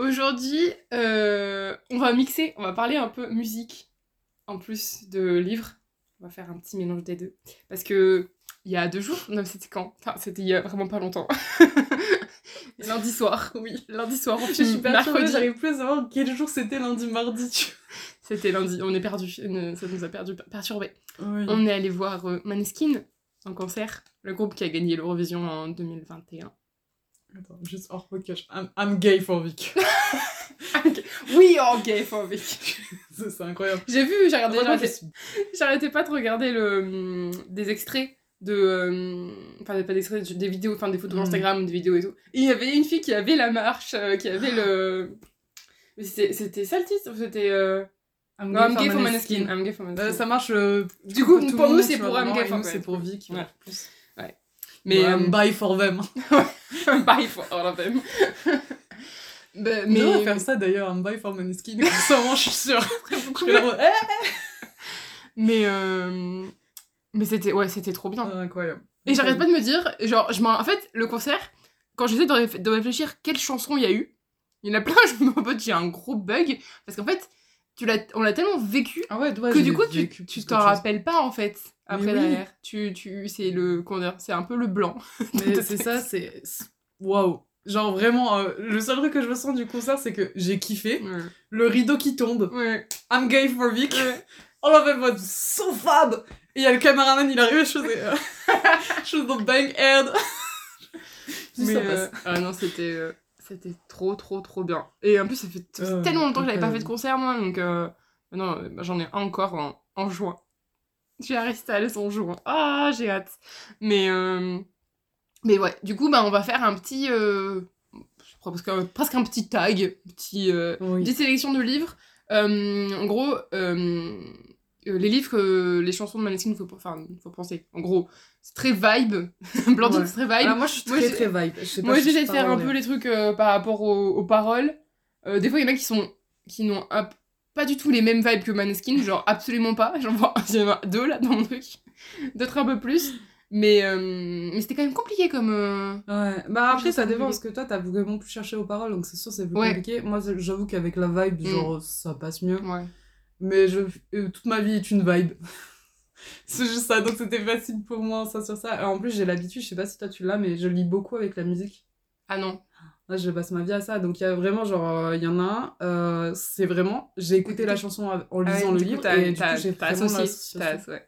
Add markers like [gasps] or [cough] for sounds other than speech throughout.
Aujourd'hui, euh, on va mixer, on va parler un peu musique en plus de livres. On va faire un petit mélange des deux. Parce que il y a deux jours, non, c'était quand? Enfin, c'était il y a vraiment pas longtemps. [laughs] lundi soir, [laughs] oui, lundi soir. Je suis mercredi. j'arrive plus à savoir quel jour c'était lundi, mardi. C'était lundi, on est perdu, ça nous a perdu, perturbé. Oui. On est allé voir euh, Maneskin en concert, le groupe qui a gagné l'Eurovision en 2021. Attends, juste hors podcast. I'm, I'm gay for Vic. [laughs] Oui, en gay for Vic. [laughs] C'est incroyable. J'ai vu, j'ai regardé, j'arrêtais- pas de regarder le, hum, des extraits de. hum, Enfin, pas des extraits, des vidéos, enfin des photos Mhm. Instagram, des vidéos et tout. Et il y avait une fille qui avait la marche, euh, qui avait le. C'était ça le titre C'était. euh, I'm Non, I'm gay for Maneskin. I'm gay for Euh, Maneskin. ça marche. euh, Du coup, pour nous, c'est pour I'm gay for c'est pour Vic. Ouais. Mais. Bah, euh, bye for them. [laughs] Bye for all of them. [laughs] Bah, Mais... On va faire ça d'ailleurs, I'm bye for Maneskin. Comme je suis sûre. [laughs] leur- Eh Mais. euh, Mais c'était ouais, c'était trop bien. Ah, Incroyable. Et j'arrête pas de me dire, genre, je en fait, le concert, quand j'essaie de, réf- de réfléchir quelle chanson il y a eu, il y en a plein, je me dis, j'ai un gros bug, parce qu'en fait, tu l'as, on l'a tellement vécu Ah ouais, ouais, que du coup, tu, vécu tu t'en rappelles pas, en fait, après oui. derrière. Tu, tu, c'est le, c'est un peu le blanc. [laughs] Mais c'est ça, c'est. Waouh! Genre vraiment, euh, le seul truc que je me sens du concert, c'est que j'ai kiffé. Ouais. Le rideau qui tombe. Ouais. I'm gay for Vic. Ouais. On avait mode so fab! Et il y a le caméraman, il arrive je faisais. euh, [laughs] je faisais bang head. [laughs] Mais, ça euh, passe. ah non, c'était, euh, c'était trop, trop, trop bien. Et en plus, ça fait, fait Euh, tellement longtemps que j'avais pas fait de concert, moi, donc euh, non, euh, bah, j'en ai un encore en, en juin. J'ai Aristotle en juin. Ah, j'ai hâte. Mais, euh, mais ouais, du coup, bah, on va faire un petit. euh, presque, un, presque un petit tag, petit, euh, Oui. petite sélection de livres. Euh, en gros, euh, les livres que les chansons de Maneskin, faut, enfin, faut penser. En gros, c'est très vibe. [laughs] Ouais. c'est très vibe. Ah, moi, je suis Moi, très très vibe. Je sais pas Moi, si j'essaie je de faire un peu les trucs par rapport aux, aux paroles. Des fois, il y en a qui sont qui n'ont pas du tout les mêmes vibes que Maneskin, genre absolument pas. J'en vois deux là dans mon truc, d'autres un peu plus. Mais, euh, mais c'était quand même compliqué comme. euh, Ouais, bah après ça dépend parce que toi t'as vraiment plus cherché aux paroles donc c'est sûr c'est plus Ouais. compliqué. Moi j'avoue qu'avec la vibe Mm. genre ça passe mieux. Ouais. Mais je, euh, toute ma vie est une vibe. [laughs] c'est juste ça donc c'était facile pour moi ça sur ça. Et en plus j'ai l'habitude, je sais pas si toi tu l'as mais je lis beaucoup avec la musique. Ah non. Là je passe ma vie à ça donc il y a vraiment genre euh, il y en a un euh, c'est vraiment j'ai écouté la chanson en Ah ouais, lisant le du livre t'as- et du t'as- coup j'ai associé. ouais.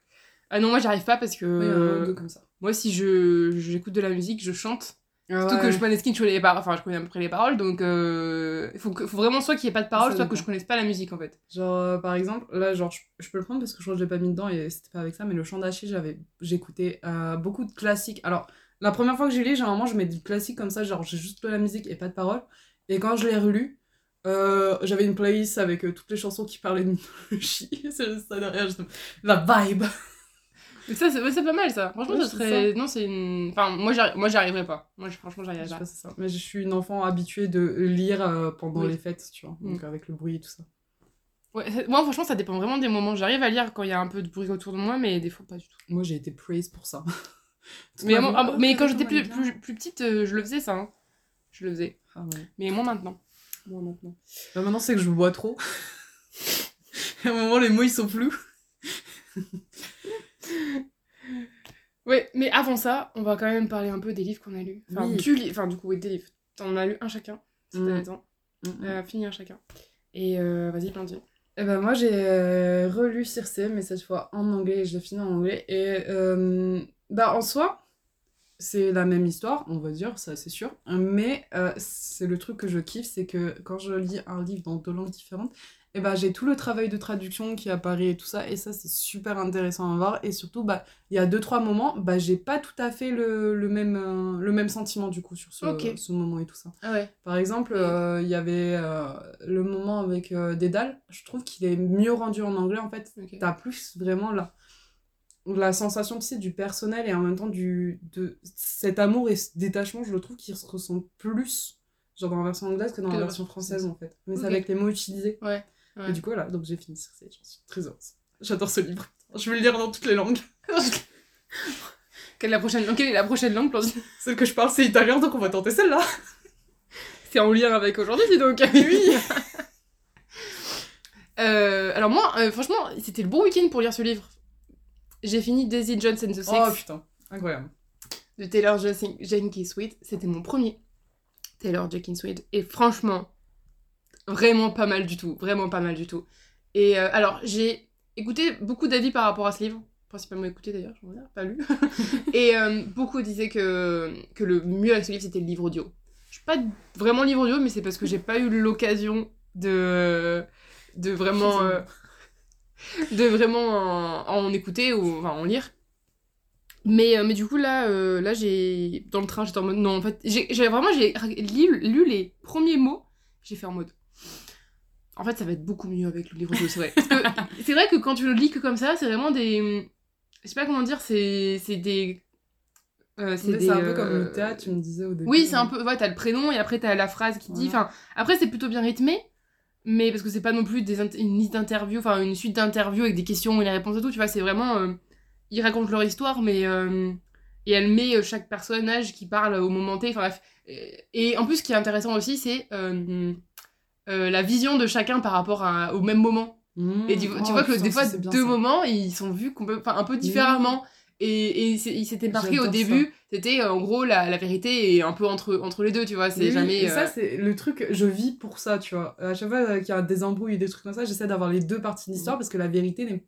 Ah non, moi j'arrive pas parce que. Oui, comme ça. Moi, si je j'écoute de la musique, je chante. Ah Surtout ouais. que je Maneskin, je connais les paroles. Enfin, je connais à peu près les paroles, donc euh, il faut, vraiment soit qu'il y ait pas de paroles, soit que je connaisse pas la musique en fait. Genre, euh, par exemple, là, genre, je, je peux le prendre parce que je crois que je l'ai pas mis dedans et c'était pas avec ça, mais le chant d'Achille, j'avais, j'écoutais euh, beaucoup de classiques. Alors, la première fois que j'ai lu, généralement, je mets du classique comme ça, genre, j'ai juste la musique et pas de paroles. Et quand je l'ai relu, euh, j'avais une playlist avec euh, toutes les chansons qui parlaient de mythologie. [laughs] C'est ça derrière, juste la vibe. [laughs] Ça, c'est ouais, pas mal ça. Franchement, Ouais, ça serait. Non, c'est une. Enfin, moi, moi, j'y arriverais pas. Moi, je- franchement, j'y Je arriverais pas ça. Mais je suis une enfant habituée de lire euh, pendant Oui. les fêtes, tu vois, donc Mm. avec le bruit et tout ça. Ouais, moi, franchement, ça dépend vraiment des moments. J'arrive à lire quand il y a un peu de bruit autour de moi, mais des fois, pas du tout. Moi, j'ai été praised pour ça. [laughs] Mais, moi- ah, quand j'étais plus, bien. plus, plus petite, euh, je le faisais ça. hein. Je le faisais. Ah ouais. Mais moins maintenant. Moins maintenant. Bah maintenant, c'est que je bois trop. [laughs] à un moment, les mots, ils sont flous. [laughs] Ouais, mais avant ça, on va quand même parler un peu des livres qu'on a lus. Enfin, Oui. du li- enfin, du coup, oui, des livres. T'en as lu un chacun, si Mm. t'as le temps. Euh, fini un chacun. Et euh, vas-y, Blandy. Et ben moi, j'ai euh, relu Circe, mais cette fois en anglais, et je l'ai fini en anglais. Et euh, bah, en soi, c'est la même histoire, on va dire, ça c'est sûr. Mais euh, c'est le truc que je kiffe, c'est que quand je lis un livre dans deux langues différentes, et bah, j'ai tout le travail de traduction qui apparaît et tout ça, et ça c'est super intéressant à voir, et surtout, bah, il y a deux, trois moments, bah, j'ai pas tout à fait le, le même, euh, le même sentiment du coup sur ce, ce moment et tout ça. Ah ouais. Par exemple, euh, il y avait le moment avec Dédale, je trouve qu'il est mieux rendu en anglais en fait. T'as plus vraiment la, la sensation tu sais, du personnel et en même temps du, de cet amour et ce détachement, je le trouve qu'il se ressent plus genre dans la version anglaise que dans Que la version française en fait. Mais c'est avec les mots utilisés. Ouais. ouais. Et du coup, voilà, donc j'ai fini Circe, j'en suis très heureuse. J'adore ce livre. Je vais le lire dans toutes les langues. [laughs] Quelle est la prochaine langue Quelle est la prochaine langue Celle que je parle, c'est italien, donc on va tenter celle-là. [laughs] C'est en lien avec aujourd'hui, dis donc. Oui. [laughs] Euh, alors moi, euh, franchement, c'était le bon week-end pour lire ce livre. J'ai fini Daisy Jones and the Six Oh putain, incroyable. de Taylor Jenkins Reid. C'était mon premier Taylor Jenkins Reid. Et franchement, vraiment pas mal du tout. Vraiment pas mal du tout. Et euh, alors, j'ai écouté beaucoup d'avis par rapport à ce livre. Principalement écouté d'ailleurs, j'en ai pas lu. [laughs] et euh, beaucoup disaient que, que le mieux avec ce livre, c'était le livre audio. Je suis pas vraiment livre audio, mais c'est parce que j'ai pas eu l'occasion de, de vraiment... euh, [laughs] de vraiment en, en écouter ou enfin, en lire. Mais, euh, mais du coup, là, euh, là j'ai. Dans le train, j'étais en mode. Non, en fait, j'ai vraiment, j'ai lu, lu les premiers mots, j'ai fait en mode. En fait, ça va être beaucoup mieux avec le livre audio, c'est vrai. C'est vrai que quand tu le lis que comme ça, c'est vraiment des. Je sais pas comment dire, c'est c'est des. euh, C'est un peu euh, comme le théâtre, tu me disais au début. oui, c'est un peu. Ouais, t'as le prénom et après t'as la phrase qui dit. Enfin, après c'est plutôt bien rythmé, mais parce que c'est pas non plus des une liste d'interviews, enfin une suite d'interviews avec des questions et les réponses et tout. Tu vois, c'est vraiment. euh, ils racontent leur histoire, mais euh, et elle met euh, chaque personnage qui parle au moment T. Enfin bref. Et- en plus, ce qui est intéressant aussi, c'est euh, la vision de chacun par rapport à- au même moment. Mmh. Et tu, tu Oh, vois que putain, des fois, deux moments, ils sont vus un peu différemment. Et, et il s'était marqué au début, c'était euh, en gros la, la vérité et un peu entre, entre les deux, tu vois. C'est oui, jamais. et ça, euh, c'est le truc, je vis pour ça, tu vois. À chaque fois qu'il y a des embrouilles et des trucs comme ça, j'essaie d'avoir les deux parties de l'histoire parce que la vérité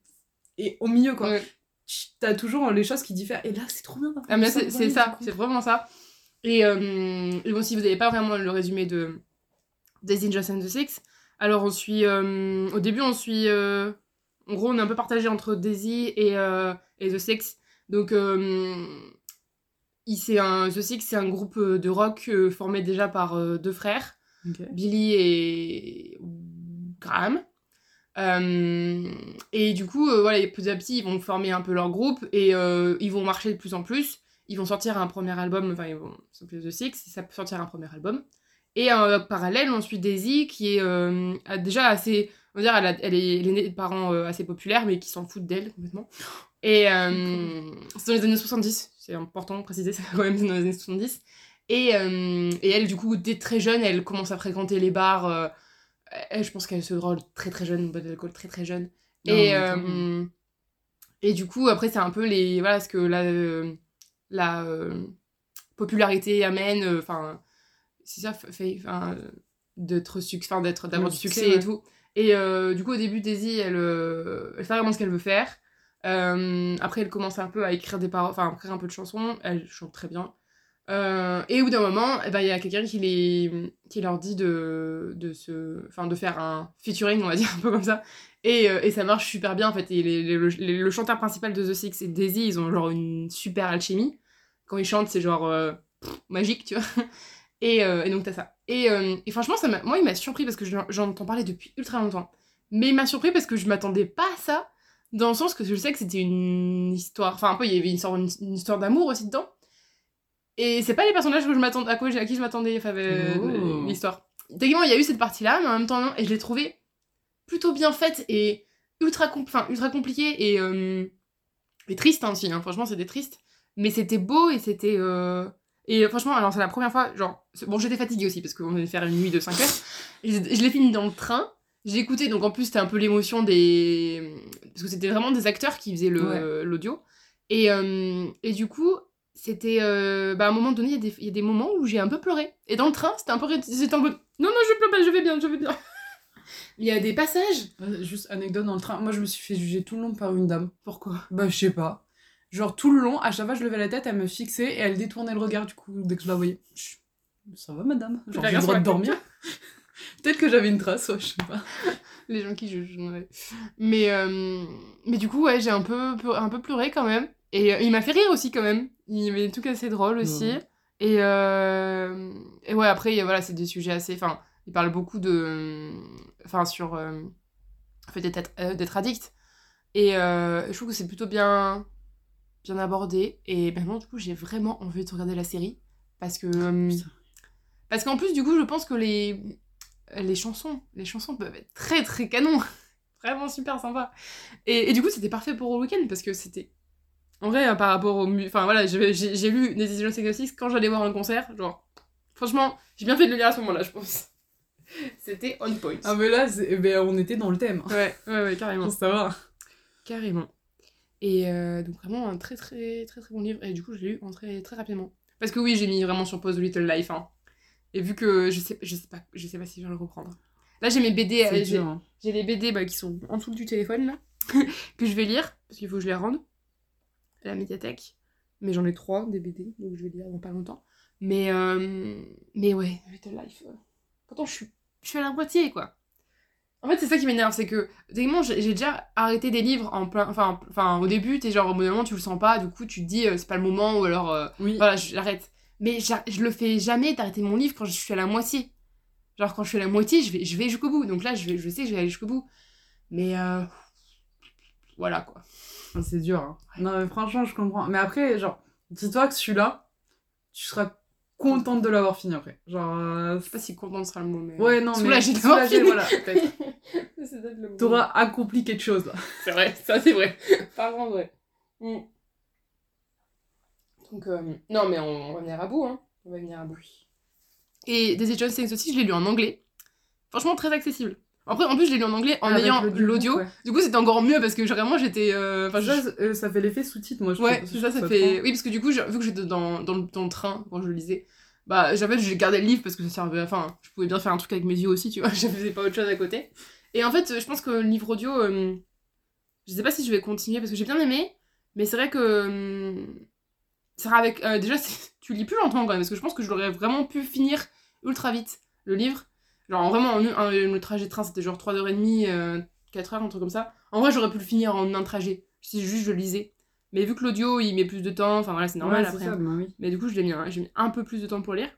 est au milieu, quoi. Ouais. T'as toujours les choses qui diffèrent. Et là, c'est trop bien. Ah, mais c'est ça, c'est vraiment ça. Et, euh, et bon, si vous n'avez pas vraiment le résumé de Daisy Jones and the Six, alors on suit. euh, au début, on suit. en gros, on est un peu partagé entre Daisy et, et The Six. Donc, euh, c'est un, The Six, c'est un groupe euh, de rock euh, formé déjà par euh, deux frères. Billy et Graham. Euh, et du coup, euh, voilà, petit à petit, ils vont former un peu leur groupe et euh, ils vont marcher de plus en plus. Ils vont sortir un premier album, enfin, ils vont s'appeler The Six, ça peut sortir un premier album. Et en parallèle, on suit Daisy qui est euh, déjà assez. On va dire, elle, a- elle est, elle est née de parents euh, assez populaires, mais qui s'en foutent d'elle complètement. Et [laughs] euh, c'est dans les années 70, c'est important de préciser, [laughs] c'est quand même dans les années 70. Et, euh, et elle, du coup, dès très jeune, elle commence à fréquenter les bars. euh, elle, je pense qu'elle se drogue très très jeune, boit de l'alcool très très jeune. Non, et, et du coup, après, c'est un peu les. Voilà, ce que la, la popularité amène. Enfin, c'est ça, fa- fait. D'être d'être d'avoir du succès, et tout. Et du coup, au début, Daisy, elle, elle fait vraiment ce qu'elle veut faire. Euh, après, elle commence un peu à écrire des paroles, enfin, à écrire un peu de chansons. Elle chante très bien. Euh, et au bout d'un moment, eh ben, il y a quelqu'un qui, qui leur dit de, de, se, enfin, de faire un featuring, on va dire, [laughs] un peu comme ça. Et, euh, et ça marche super bien, en fait. Et le, chanteur principal de The Six et Daisy, ils ont genre une super alchimie. Quand ils chantent, c'est genre magique, tu vois. [laughs] Et, et donc, t'as ça. Et, et franchement, ça moi, il m'a surpris parce que j'en entends parler depuis ultra longtemps. Mais il m'a surpris parce que je m'attendais pas à ça, dans le sens que je sais que c'était une histoire. Enfin, un peu, il y avait une, sorte, une, une histoire d'amour aussi dedans. Et c'est pas les personnages que je m'attendais, à, quoi, à qui je m'attendais, enfin, euh, l'histoire. Techniquement, il y a eu cette partie-là, mais en même temps, non. Et je l'ai trouvée plutôt bien faite et ultra, compl- ultra compliquée et, euh, et triste hein, aussi. hein. Franchement, c'était triste. Mais c'était beau et c'était. euh, Et franchement, alors c'est la première fois, genre. Bon, j'étais fatiguée aussi parce qu'on venait faire une nuit de 5 heures. Je je l'ai fini dans le train. J'ai écouté, donc en plus, c'était un peu l'émotion des. Parce que c'était vraiment des acteurs qui faisaient l'audio. Et, euh, et du coup, c'était. euh, bah, à un moment donné, il y, a des- il y a des moments où j'ai un peu pleuré. Et dans le train, c'était un peu. C'était en mode. Non, non, je pleure pas, je vais bien, je vais bien. [laughs] Il y a des passages. Euh, Juste anecdote dans le train, moi je me suis fait juger tout le long par une dame. Pourquoi? Bah, je sais pas. Genre tout le long, à chaque fois je levais la tête, elle me fixait et elle détournait le regard du coup dès que je la voyais. Chut, Ça va madame? Genre j'ai le droit de dormir? [laughs] Peut-être que j'avais une trace, ouais, je sais pas. [laughs] les gens qui jugent. ouais. Mais, euh, mais du coup, ouais, j'ai un peu, peu- un peu pleuré quand même. Et euh, il m'a fait rire aussi quand même. Il avait des trucs assez drôles aussi. Ouais. Et, euh, et ouais, après, voilà, c'est des sujets assez. Enfin, il parle beaucoup de. Enfin, sur. euh, d'être euh, d'être addict. Et euh, je trouve que c'est plutôt bien, bien abordé. Et maintenant, du coup, j'ai vraiment envie de regarder la série. Parce que. Putain. parce qu'en plus, du coup, je pense que les, les chansons, les chansons peuvent être très très canon. [laughs] Vraiment super sympa. Et, et du coup, c'était parfait pour le week-end parce que c'était. En vrai, hein, par rapport au. Enfin voilà, j'ai lu Decision 6 quand j'allais voir un concert. Genre, franchement, j'ai bien fait de le lire à ce moment-là, je pense. [laughs] C'était on point. Ah, mais là, eh ben, on était dans le thème. Ouais, ouais, ouais, carrément. Ça va. Carrément. Et euh, donc vraiment un très très très très bon livre. Et du coup, je l'ai lu en très très rapidement. Parce que oui, j'ai mis vraiment sur pause Little Life. hein. Et vu que je sais, je sais pas, je sais pas si je vais le reprendre. Là, j'ai mes BD, euh, j'ai hein. j'ai les BD bah, qui sont en dessous du téléphone là, [laughs] que je vais lire parce qu'il faut que je les rende à la médiathèque. Mais j'en ai trois des BD, donc je vais lire dans pas longtemps. Mais euh, mais ouais, Little Life. euh, Pourtant, je suis je suis à la moitié quoi. En fait, c'est ça qui m'énerve, c'est que techniquement, j'ai déjà arrêté des livres en plein. Enfin, enfin au début, t'es genre au bout d'un moment, tu le sens pas, du coup, tu te dis c'est pas le moment, ou alors Oui. voilà, je l'arrête. Mais je le fais jamais d'arrêter mon livre quand je suis à la moitié. Genre, quand je suis à la moitié, je vais, je vais jusqu'au bout. Donc là, je, vais, je sais que je vais aller jusqu'au bout. Mais euh, voilà quoi. Ah, C'est dur. hein. Non, mais franchement, je comprends. Mais après, genre, dis-toi que celui-là, tu seras contente de l'avoir fini après. Genre. euh, Je sais pas si contente sera le mot, mais. Ouais, non, mais. Soulagée d'avoir soulagée, fini. voilà, peut-être. [laughs] C'est peut-être le mot. T'auras accompli quelque chose, là. C'est vrai, ça c'est vrai. Par contre, vrai. Mm. Donc, euh, non, mais on, on va venir à bout, hein. On va venir à bout. Et Daisy Jones Things aussi, je l'ai lu en anglais. Franchement, très accessible. Après, en plus, je l'ai lu en anglais en Avec ayant l'audio. ouais. Du coup, c'était encore mieux parce que vraiment, j'étais. euh, je- Ça, euh, ça fait l'effet sous-titre, moi, je Ouais, c'est ça, ça fait. trop- Oui, parce que du coup, je- vu que j'étais dans, dans, le, dans le train quand je le lisais, bah, j'avais, j'ai gardé le livre parce que ça servait. Enfin, je pouvais bien faire un truc avec mes yeux aussi, tu vois, [laughs] je faisais pas autre chose à côté. Et en fait, je pense que le livre audio, euh, je sais pas si je vais continuer parce que j'ai bien aimé, mais c'est vrai que. euh, sera avec. euh, déjà, [laughs] tu lis plus longtemps quand même, parce que je pense que je l'aurais vraiment pu finir ultra vite, le livre. Genre, vraiment, en un- un- le trajet de train, c'était genre 3h30, euh, 4h, un truc comme ça. En vrai, j'aurais pu le finir en un trajet, si juste je le lisais. Mais vu que l'audio, il met plus de temps, enfin voilà, c'est normal Ouais, après. ça, bah oui. Mais du coup, je l'ai mis, j'ai mis un peu plus de temps pour lire.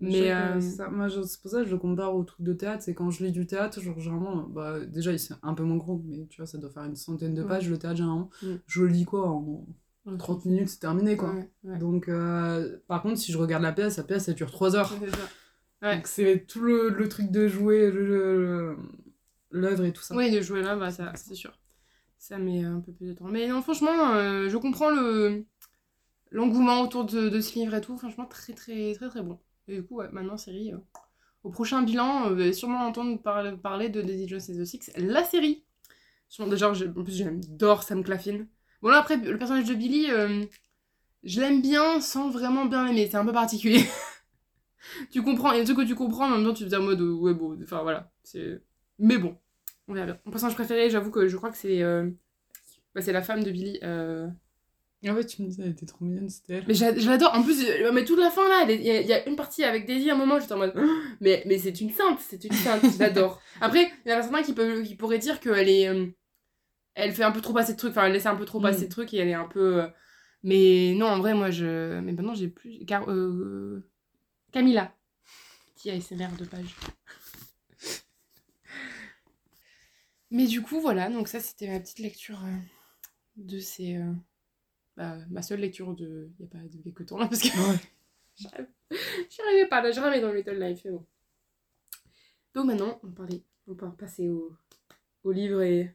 Mais euh, c'est ça. Moi, c'est pour ça que je le compare au truc de théâtre. C'est quand je lis du théâtre, genre, généralement, bah, déjà, c'est un peu moins gros, mais tu vois, ça doit faire une centaine de Ouais. pages, le théâtre, généralement. Mm. Je le lis quoi en 30 minutes, c'est terminé, quoi. Ouais. Donc, euh, par contre, si je regarde la pièce, la pièce, elle dure 3 heures. Donc, c'est tout le, le truc de jouer l'œuvre et tout ça. Oui, de jouer là, bah, ça, c'est sûr. Ça met un peu plus de temps. Mais non, franchement, euh, je comprends le l'engouement autour de, de ce livre et tout. Franchement, très, très, très, très bon. Et du coup, ouais, maintenant, série. euh, au prochain bilan, vous allez sûrement entendre par- parler de Daisy Jones et the Six, la série. J'ai- en plus, j'adore Sam Claflin. Bon, là, après, le personnage de Billy, euh, je l'aime bien sans vraiment bien l'aimer. C'est un peu particulier. [laughs] tu comprends, il y a des trucs que tu comprends, en même temps, tu te dis en mode, euh, ouais, bon, enfin voilà. c'est Mais bon, on verra bien. Mon personnage préféré, j'avoue que je crois que c'est euh, bah, c'est la femme de Billy. euh, En fait, tu me disais, elle était trop mignonne, c'était elle. Mais je l'adore. En plus, mais toute la fin là, elle est- il y, a- il y a une partie avec Daisy à un moment, j'étais en mode. [gasps] Mais, mais c'est une sainte, c'est une sainte, je l'adore. [laughs] Après, il y en a certains qui, peuvent, qui pourraient dire qu'elle est. elle fait un peu trop passer de trucs, enfin, elle laisse un peu trop Mm. passer de trucs et elle est un peu. euh, Mais non, en vrai, moi je. Mais maintenant, j'ai plus. Car, euh, Camilla. Petit ASMR de page. [laughs] Mais du coup, voilà, donc ça c'était ma petite lecture euh, de ces. euh, bah, ma seule lecture de. Il n'y a pas de quelques temps là parce que. [laughs] J'y arrivais pas là, je ramais dans Little Life, mais bon. Donc maintenant, on, parlait, on peut passer au, au livre et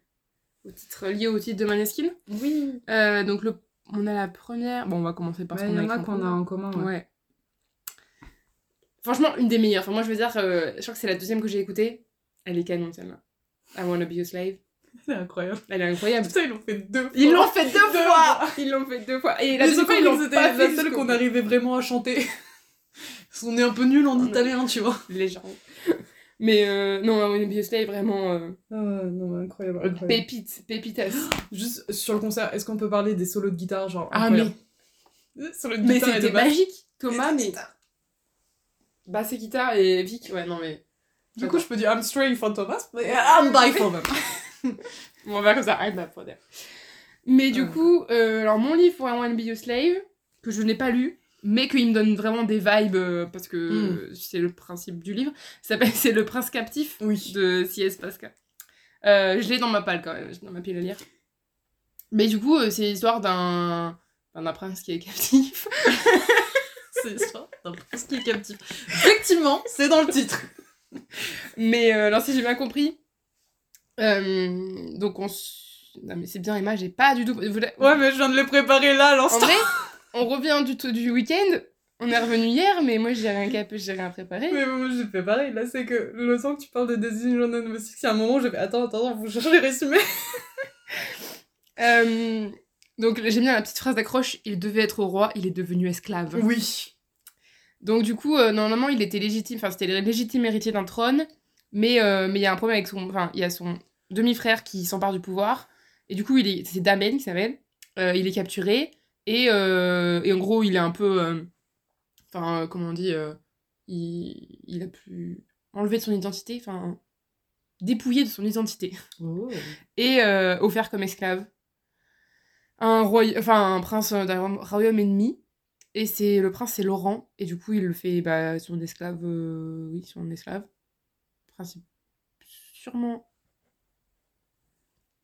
au titre lié au titre de Maneskin. Oui. Euh, donc le, on a la première. Bon, on va commencer par ce Il qu'on y en a qu'on a en commun. Ouais. Ouais. Franchement, une des meilleures. Enfin, moi, je veux dire, euh, je crois que c'est la deuxième que j'ai écoutée. Elle est canon, celle-là. I Wanna Be a Slave. [laughs] C'est incroyble. Elle est incroyable. Putain, ils l'ont fait deux fois. Ils l'ont fait deux Deux fois Ils l'ont fait deux fois Et la deuxième fois, ils l'ont pas la seule qu'on arrivait vraiment à chanter. [laughs] Qu'on est un peu nul en On italien, tu vois. Légende. Mais euh, non, Wanna Slave, vraiment... euh, Ah non, incroyable. incroyable. pépite, pépitas. Juste sur le concert, est-ce qu'on peut parler des solos de guitare genre Ah, incroyable? Mais guitare et de c'était basse. magique Thomas, mais... guitare. Basse et guitare et Vic, ouais, non mais... Du coup, je peux dire I'm straying for Thomas, mais I'm die for them. On va comme ça, I'm back for them. Mais du coup, euh, alors mon livre Want to Be Your Slave, que je n'ai pas lu, mais qu'il me donne vraiment des vibes, euh, parce que Mm. c'est le principe du livre, [laughs] C'est le prince captif Oui. de C.S. Pascal. Euh, je l'ai dans ma palle quand même, dans ma pile à lire. Mais du coup, euh, c'est l'histoire d'un d'un prince qui est captif. [laughs] C'est l'histoire d'un prince qui est captif. Effectivement, c'est dans le titre. Mais alors, si j'ai bien compris, donc on. s- Non, mais c'est bien, Emma, j'ai pas du tout. Ouais, mais je viens de les préparer là, à l'instant. On revient du, tout- du week-end, on est revenu hier, mais moi j'ai rien capé, j'ai rien préparé. Mais moi, j'ai fait pareil. Là, c'est que le temps que tu parles de Daisy London Music, a un moment où j'ai fait Attends, attends, vous cherchez les résumés. [laughs] Euh, donc j'aime bien la petite phrase d'accroche il devait être roi, il est devenu esclave. Oui. Donc du coup, euh, normalement, il était légitime, enfin c'était le légitime héritier d'un trône, mais euh, mais il y a un problème avec son, enfin il y a son demi-frère qui s'empare du pouvoir, et du coup il est, c'est Damen qui s'appelle, Euh, il est capturé et euh, et en gros il est un peu, euh, enfin euh, comment on dit, il il a pu enlever de son identité, enfin dépouillé de son identité Oh. et offert comme esclave. Un, roy... enfin, un prince d'un royaume ennemi. Et c'est le prince, c'est Laurent. Et du coup, il le fait bah, son esclave. euh, Oui, son esclave. Principe... Sûrement.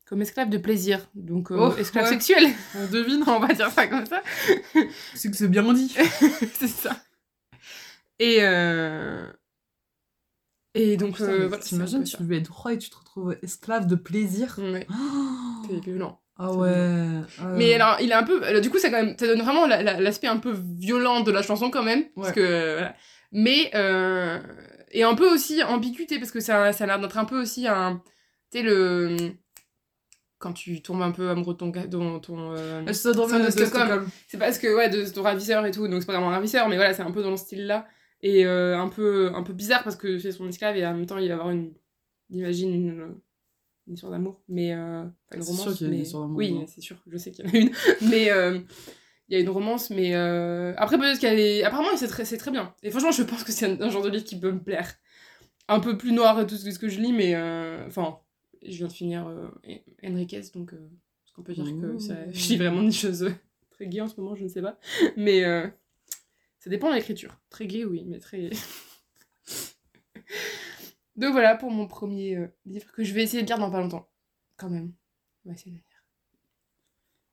Comme esclave de plaisir. Donc, euh, Oh, esclave ouais. sexuel. [laughs] On devine. On va dire ça comme ça. [laughs] C'est que c'est bien dit. [laughs] c'est ça. Et. euh, Et donc. euh, voilà, T'imagines, peu tu veux être roi et tu te retrouves esclave de plaisir. Ouais, [gasps] Oh. c'est violent. Ah ouais. ah Mais alors, il est un peu. alors, du coup, ça, quand même, ça donne vraiment la- la- l'aspect un peu violent de la chanson, quand même. Parce que. voilà. Mais. euh, et un peu aussi ambiguïté, parce que ça, ça a l'air d'être un peu aussi un. Tu sais, le. Quand tu tombes un peu amoureux de ton. Ton, euh, Le syndrome Syndrome de de Stockholm. Stockholm. C'est parce que, ouais, de, ton ravisseur et tout, donc c'est pas vraiment un ravisseur, mais voilà, c'est un peu dans le style-là. Et euh, un, peu, un peu bizarre parce que c'est son esclave et en même temps, il va avoir une. J'imagine une, une histoire d'amour, mais. Euh, une romance. sûr qu'il y a une mais... histoire d'amour, Oui, c'est sûr, je sais qu'il y en a une. [laughs] mais euh, il y a une romance, mais. euh, Après, peut-être qu'elle est. Apparemment, c'est très, c'est très bien. Et franchement, je pense que c'est un, un genre de livre qui peut me plaire. Un peu plus noir et tout ce que je lis, mais. euh, Enfin, je viens de finir euh, Enriquez, donc. euh, est-ce qu'on peut dire que ça... [laughs] Je lis vraiment des choses euh, très gay en ce moment, je ne sais pas. Mais ça dépend de l'écriture. Très gay, oui, mais très. [laughs] Donc voilà pour mon premier livre que je vais essayer de lire dans pas longtemps. Quand même. On va essayer de lire.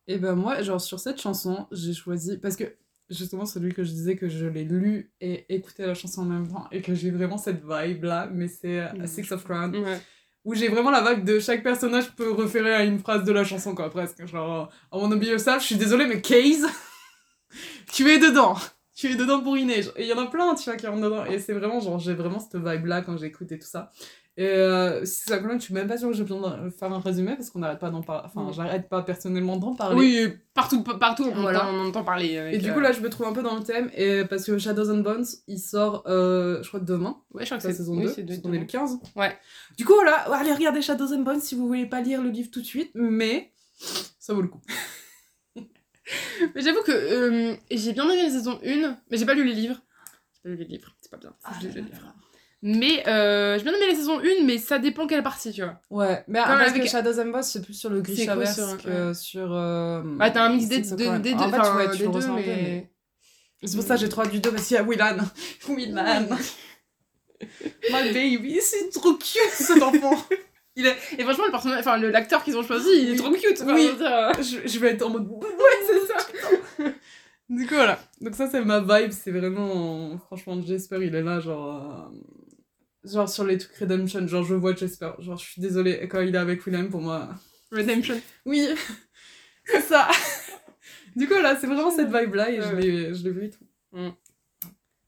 Et ben moi, genre sur cette chanson, j'ai choisi parce que justement celui que je disais que je l'ai lu et écouté la chanson en même temps et que j'ai vraiment cette vibe là, mais c'est euh, Mhm. Six of Crown Ouais. Où j'ai vraiment la vibe de chaque personnage peut référer à une phrase de la chanson quoi presque genre I wanna be yourself, je suis désolée mais Case, [laughs] tu es dedans. Tu es dedans pour Inej. Et il y en a plein, tu vois, qui rentrent dedans. Et c'est vraiment, genre, j'ai vraiment cette vibe-là quand j'écoute et tout ça. Et euh, si ça je suis même pas sûre que j'ai besoin de faire un résumé parce qu'on n'arrête pas d'en parler. Enfin, j'arrête pas personnellement d'en parler. Oui, partout, partout on, Voilà. entend, on entend parler. avec, Et du euh, coup, là, je me trouve un peu dans le thème, et parce que Shadows and Bones, il sort, euh, je crois, demain, Ouais, je crois que la c'est saison oui, 2, c'est parce de- est le 15. Ouais. Du coup, voilà, allez regarder Shadows and Bones si vous voulez pas lire le livre tout de suite, mais ça vaut le coup. [laughs] Mais j'avoue que euh, j'ai bien aimé la saison 1, mais j'ai pas lu les livres. J'ai pas lu les livres, c'est pas bien. que lise les livres. Mais euh, j'ai bien aimé la saison 1, mais ça dépend quelle partie, tu vois. Ouais, mais parce avec- que Shadows and Bones, c'est plus sur le Grishaverse sur- que sur... euh, Bah, t'as un mix des, de- des deux, En fait, ouais, tu des deux, mais... mais- C'est pour ça que j'ai trop du 2, parce qu'il y a Willan. [laughs] Willan. My baby, c'est trop cute cet enfant. [laughs] Il est... Et franchement, le personnage, enfin, l'acteur qu'ils ont choisi, il est Oui. trop cute. quoi, Oui. je euh. je, je vais être en mode... Ouais, c'est ça. Du coup, voilà. Donc ça, c'est ma vibe. C'est vraiment... Franchement, Jasper, il est là, genre... euh, Genre sur les trucs Redemption, genre je vois Jasper. Genre, je suis désolée, quand il est avec William, pour moi... Redemption. Oui, [laughs] c'est ça. du coup, là, c'est vraiment cette vibe-là, et je Ouais. l'ai je l'ai vu et tout.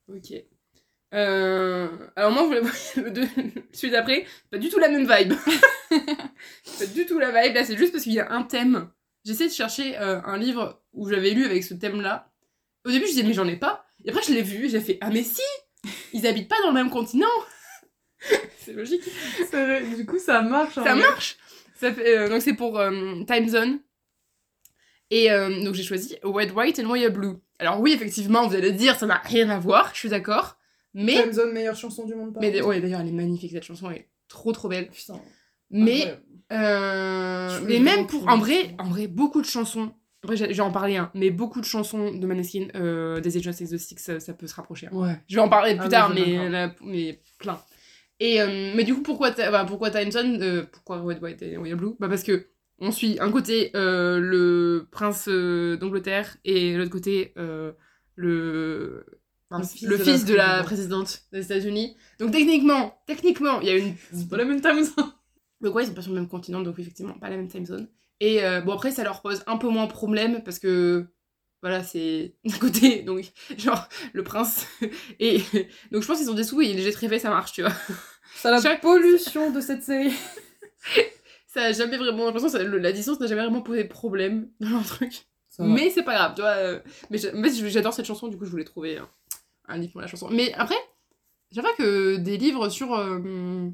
Ok. Euh, Alors moi, vous le voyez, le deux- [laughs] celui d'après, pas du tout la même vibe. [laughs] pas du tout la vibe, là c'est juste parce qu'il y a un thème. J'essaie de chercher euh, un livre où j'avais lu avec ce thème-là. Au début, je disais mais j'en ai pas. Et après, je l'ai vu, j'ai fait ah mais si Ils habitent pas dans le même continent C'est logique. Du coup, ça marche. en Ça marche Ça fait, euh, Donc c'est pour euh, Time Zone. Et euh, donc j'ai choisi Red White and Royal Blue. Alors oui, effectivement, vous allez dire, ça n'a rien à voir, je suis d'accord. Mais, Time Zone, meilleure chanson du monde. par mais ouais, d'ailleurs, elle est magnifique cette chanson, elle est trop trop belle. Putain. Mais, euh, mais même pour, en vrai, en vrai, beaucoup de chansons. Après, j'ai- je vais en parler, hein, mais beaucoup de chansons de Maneskin, euh, des Agents Sex the Six, ça, ça peut se rapprocher. hein. Ouais. Je vais en parler plus Ah, tard, mais là, mais plein. Et, euh, mais du coup, pourquoi, enfin, pourquoi Time Zone euh, Pourquoi Red, White et Royal Blue? Bah Parce que on suit un côté euh, le prince euh, d'Angleterre et l'autre côté le, le fils, de, la présidente des États-Unis. Donc techniquement, techniquement, il y a une. C'est pas la même time zone. [laughs] Donc ouais, ils sont pas sur le même continent, donc effectivement, pas la même time zone. Et bon, après, ça leur pose un peu moins problème parce que. Voilà, c'est [laughs] d'un côté, donc, genre, le prince. [laughs] Et [laughs] donc, je pense qu'ils ont des sous et très faits, ça marche, tu vois. C'est la Chaque- pollution de cette série. Ça a jamais vraiment. J'ai l'impression que ça- la distance n'a jamais vraiment posé problème dans leur truc. Ça. Mais c'est pas grave, tu vois. euh, Mais en fait, j'adore cette chanson, du coup, je voulais trouver un, un livre pour la chanson. Mais après, j'avoue que des livres sur euh,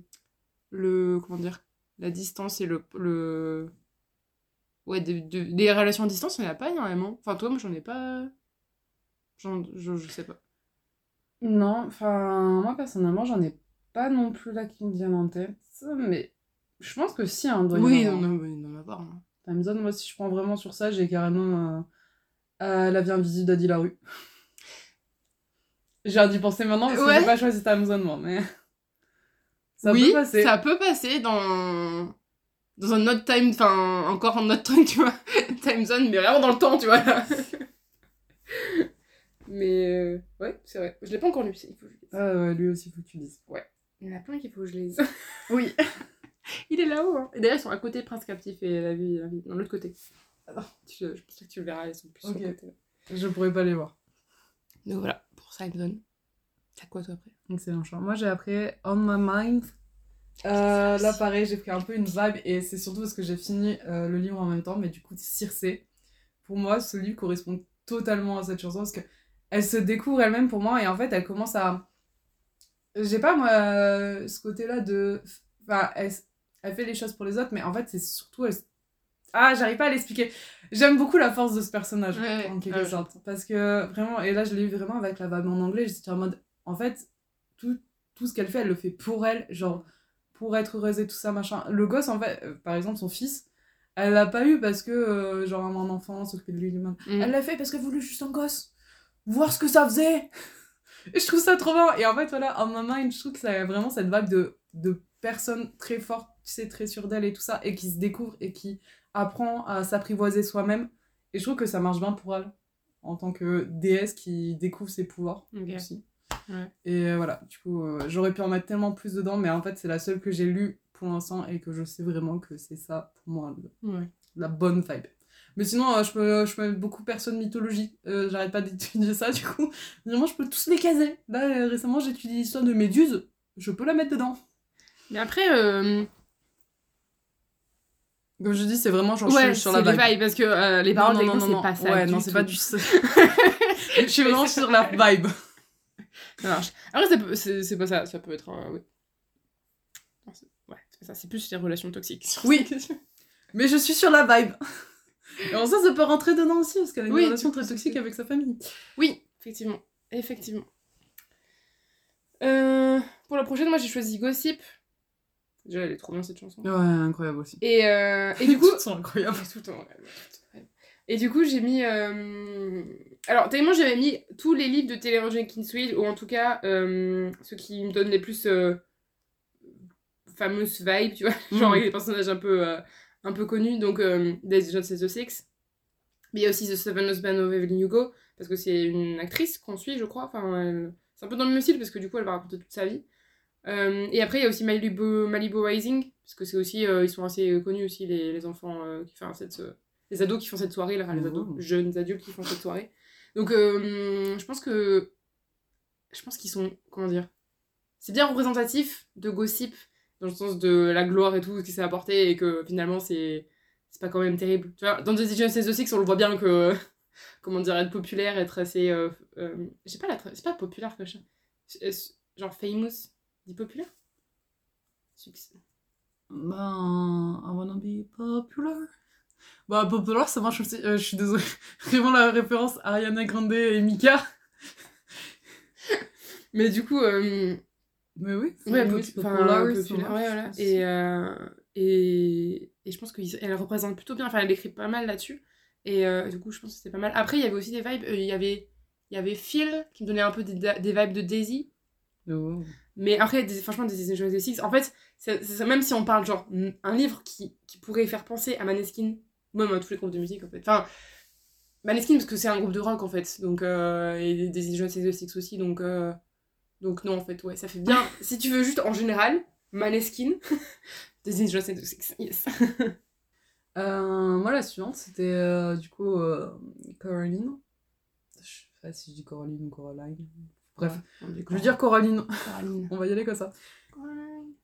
le. Comment dire La distance et le. le... Ouais, des, de- des relations à distance, il n'y en a pas énormément. Enfin, toi, moi, j'en ai pas. J'en- je, je sais pas. Non, enfin, moi personnellement, j'en ai pas non plus là qui me viennent en tête. Mais je pense que si, hein, doit Oui, non, non, il doit en avoir. hein. Time Zone, moi, si je prends vraiment sur ça, j'ai carrément euh, euh, La vie invisible d'Adi Larue. [laughs] J'ai dû penser maintenant parce que Ouais. j'ai pas choisi Time Zone, moi, mais. [laughs] Ça oui, peut passer. ça peut passer dans dans un autre time, enfin encore un autre truc, tu vois, [laughs] time zone, mais vraiment dans le temps, tu vois. [laughs] mais euh, ouais, c'est vrai. Je l'ai pas encore lu, il faut que je le lise. Ah ouais, lui aussi, faut que tu dises. Il y en a plein qu'il faut que je lise. [laughs] Oui. il est là-haut. Hein. Et d'ailleurs, ils sont à côté Prince Captif et la vie, la vie dans l'autre côté. Alors, tu- je pense que tu le verras, ils sont plus sur Ok. le côté. Je pourrais pas les voir. Donc voilà, pour time zone. T'as quoi toi après? Excellent choix. Moi, j'ai appris On My Mind. Euh, là, pareil, j'ai pris un peu une vibe et c'est surtout parce que j'ai fini euh, le livre en même temps, mais du coup, Circé. Pour moi, ce livre correspond totalement à cette chanson parce que elle se découvre elle-même pour moi et en fait, elle commence à. J'ai pas moi euh, ce côté-là de. Enfin, elle, elle fait les choses pour les autres, mais en fait, c'est surtout. elle- Ah, j'arrive pas à l'expliquer. J'aime beaucoup la force de ce personnage, Ouais, en quelque sorte. Parce que vraiment, et là, je l'ai eu vraiment avec la vibe en anglais, j'étais en mode. En fait, tout, tout ce qu'elle fait, elle le fait pour elle, genre pour être heureuse et tout ça, machin. Le gosse, en fait, euh, par exemple, son fils, elle l'a pas eu parce que, euh, genre, un enfant s'occuper de lui lui-même. Mm. Elle l'a fait parce qu'elle voulait juste un gosse. Voir ce que ça faisait. [laughs] Et je trouve ça trop bien. Et en fait, voilà, en ma mind, je trouve que ça a vraiment cette vibe de, de personne très forte, tu sais, très sûre d'elle et tout ça, et qui se découvre et qui apprend à s'apprivoiser soi-même. Et je trouve que ça marche bien pour elle, en tant que déesse qui découvre ses pouvoirs aussi. Ouais. Et euh, voilà, du coup, euh, j'aurais pu en mettre tellement plus dedans, mais en fait, c'est la seule que j'ai lue pour l'instant et que je sais vraiment que c'est ça pour moi, le- Ouais. la bonne vibe. Mais sinon, euh, je, peux, je peux mettre beaucoup personne mythologie. Euh, J'arrête pas d'étudier ça, [laughs] du coup. Vraiment, je peux tous les caser. Là, récemment, j'ai étudié l'histoire de Méduse. Je peux la mettre dedans. Mais après, Comme je dis, c'est vraiment genre je suis sur la vibe. parce que euh, les Non, paroles, non, techniquement, non, non, c'est pas ça. Ouais, du non, c'est pas du [laughs] Je suis vraiment sur la [laughs] vibe. Ça marche. Après, c'est pas ça, ça peut être. un- oui. Non, ouais, c'est ça, c'est plus les relations toxiques. [laughs] Oui. Mais je suis sur la vibe. Et en ça, ça peut rentrer dedans aussi, parce qu'elle a une Oui, relation très toxique avec sa famille. Oui, effectivement. Effectivement. Euh, pour la prochaine, moi j'ai choisi Gossip. Déjà, elle est trop bien cette chanson. Ouais, incroyable aussi. Et, euh, et du [laughs] coup. Toutes sont incroyables. Ouais, tout le temps, ouais, ouais, tout- ouais. Et du coup, j'ai mis. euh, Alors, tellement j'avais mis tous les livres de Taylor Jenkins Reid, ou en tout cas, euh, ceux qui me donnent les plus euh, fameuses vibes, tu vois, [laughs] genre avec des personnages un peu, euh, un peu connus, donc Days of the Six. Mais il y a aussi The Seven Husbands of Evelyn Hugo, parce que c'est une actrice qu'on suit, je crois. Enfin, c'est un peu dans le même style, parce que du coup, elle va raconter toute sa vie. Et après, il y a aussi Malibu, Malibu Rising, parce que c'est aussi, ils sont assez connus aussi, les, les enfants qui font cette, les ados qui font cette soirée, là, les ados, jeunes adultes qui font cette soirée. Donc, euh, je pense que, je pense qu'ils sont, comment dire, c'est bien représentatif de Gossip, dans le sens de la gloire et tout, ce qui s'est apporté, et que finalement, c'est, c'est pas quand même terrible. Tu vois, dans The of Six, on le voit bien que, [laughs] comment dire, être populaire, être assez, euh, euh, j'ai pas la, c'est pas populaire, que euh, genre famous, dit populaire? Succès. Ben, I wanna be popular. Bah, popular, ça marche aussi. Euh, je suis désolée. [laughs] Vraiment la référence Ariana Grande et Mika. [laughs] Mais du coup, euh, Mais oui, c'est ouais, enfin, populaire, ouais, voilà. Et, euh, et, et je pense qu'elle représente plutôt bien, enfin, elle écrit pas mal là-dessus. Et euh, du coup, je pense que c'était pas mal. Après, il y avait aussi des vibes, il y avait, il y avait Phil qui me donnait un peu des, des vibes de Daisy. Oh. Mais après, des, franchement, des Essential Six, en fait, même si on parle genre un livre qui, qui pourrait faire penser à Maneskin, même à tous les groupes de musique en fait. Enfin, Maneskin parce que c'est un groupe de rock en fait, donc euh, et des Essential Six aussi, donc euh, donc non en fait, ouais, ça fait bien. [laughs] si tu veux juste en général, Maneskin, [laughs] des Essential Six, yes. [laughs] Euh, moi, la suivante, c'était du coup Coraline. Je sais pas si je dis Coraline ou Coraline. Bref, Ouais, je veux dire Coraline. Coraline. On va y aller comme ça.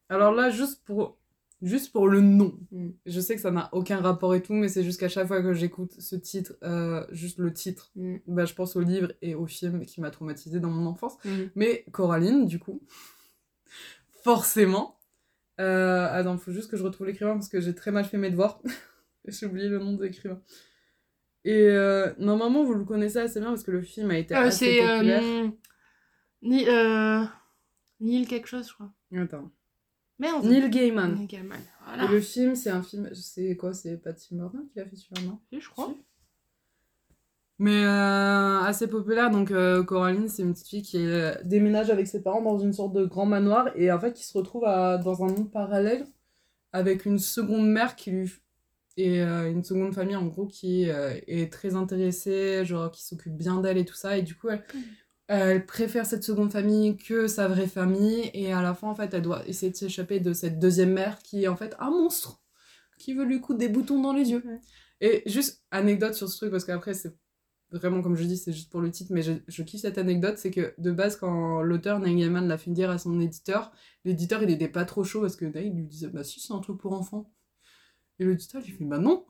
Alors là, juste pour, juste pour le nom. Mm. Je sais que ça n'a aucun rapport et tout, mais c'est juste qu'à chaque fois que j'écoute ce titre, euh, juste le titre, Mm. bah, je pense au livre et au film qui m'a traumatisé dans mon enfance. Mm. Mais Coraline, du coup, forcément. Euh, attends, faut juste que je retrouve l'écrivain parce que j'ai très mal fait mes devoirs. [laughs] j'ai oublié le nom de l'écrivain. Et euh, normalement, vous le connaissez assez bien parce que le film a été Euh, assez populaire. ni, Neil quelque chose, je crois. Attends. Merde. Neil Gaiman. Neil Gaiman. Et le film, c'est un film. C'est quoi C'est Patty Morgan qui l'a fait celui-là, non? Je crois. Mais euh, assez populaire, donc euh, Coraline, c'est une petite fille qui euh, déménage avec ses parents dans une sorte de grand manoir et en fait qui se retrouve à- dans un monde parallèle avec une seconde mère qui lui. et une seconde famille en gros qui est très intéressée, genre qui s'occupe bien d'elle et tout ça, et du coup elle, elle préfère cette seconde famille que sa vraie famille et à la fin en fait elle doit essayer de s'échapper de cette deuxième mère qui est en fait un monstre qui veut lui coudre des boutons dans les yeux. Ouais. Et juste anecdote sur ce truc, parce qu'après, c'est vraiment, comme je dis, c'est juste pour le titre, mais je, je kiffe cette anecdote, c'est que de base, quand l'auteur Neil Gaiman l'a fait dire à son éditeur, l'éditeur, il était pas trop chaud, parce que Neil lui disait, bah si, c'est un truc pour enfants. Et l'éditeur, il fait, bah non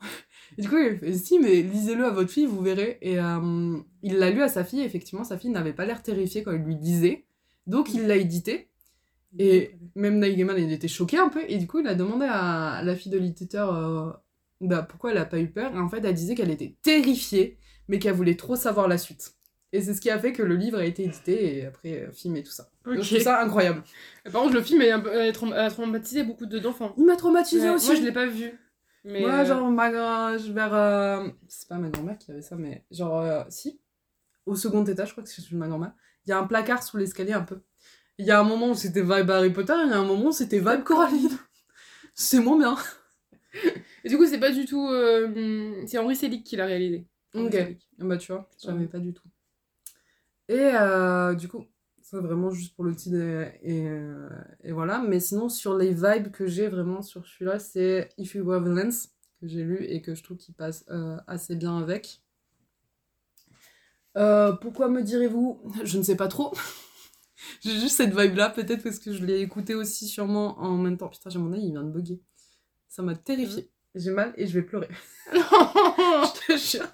Et du coup, il fait, si, mais lisez-le à votre fille, vous verrez. Et euh, il l'a lu à sa fille, et effectivement, sa fille n'avait pas l'air terrifiée quand il lui disait. Donc, il l'a édité. Et même Neil Gaiman, il était choqué un peu, et du coup, il a demandé à, la fille de l'éditeur euh, bah, pourquoi elle a pas eu peur. Et en fait, elle disait qu'elle était terrifiée, mais qu'elle voulait trop savoir la suite. Et c'est ce qui a fait que le livre a été édité, et après, euh, film et tout ça. Donc, je trouve ça incroyable. Par contre, le film a traum- a traumatisé beaucoup de- d'enfants. Il m'a traumatisé Ouais, aussi. Moi, je l'ai pas vu. Mais Moi, euh, genre, ma vers. euh, C'est pas ma grand-mère qui avait ça, mais genre, euh, si. Au second étage, je crois que c'est ma grand-mère. Il y a un placard sous l'escalier un peu. Il y a un moment où c'était vibe Harry Potter, il y a un moment où c'était vibe Coraline. C'est moins bien. [laughs] Et du coup, c'est pas du tout. C'est Henri Selick qui l'a réalisé. Henri Ok. Selick. Bah, tu vois, Ouais. pas du tout. Et du coup, ça vraiment juste pour le titre et, et, euh, et voilà. Mais sinon, sur les vibes que j'ai vraiment sur celui-là, c'est If You Were Violence, que j'ai lu et que je trouve qu'il passe euh, assez bien avec. Euh, pourquoi me direz-vous? Je ne sais pas trop. [laughs] j'ai juste cette vibe-là, peut-être parce que je l'ai écouté aussi sûrement en même temps. Putain, j'ai mon œil, il vient de bugger. Ça m'a terrifié. J'ai mal et je vais pleurer. [laughs] [laughs] je te jure.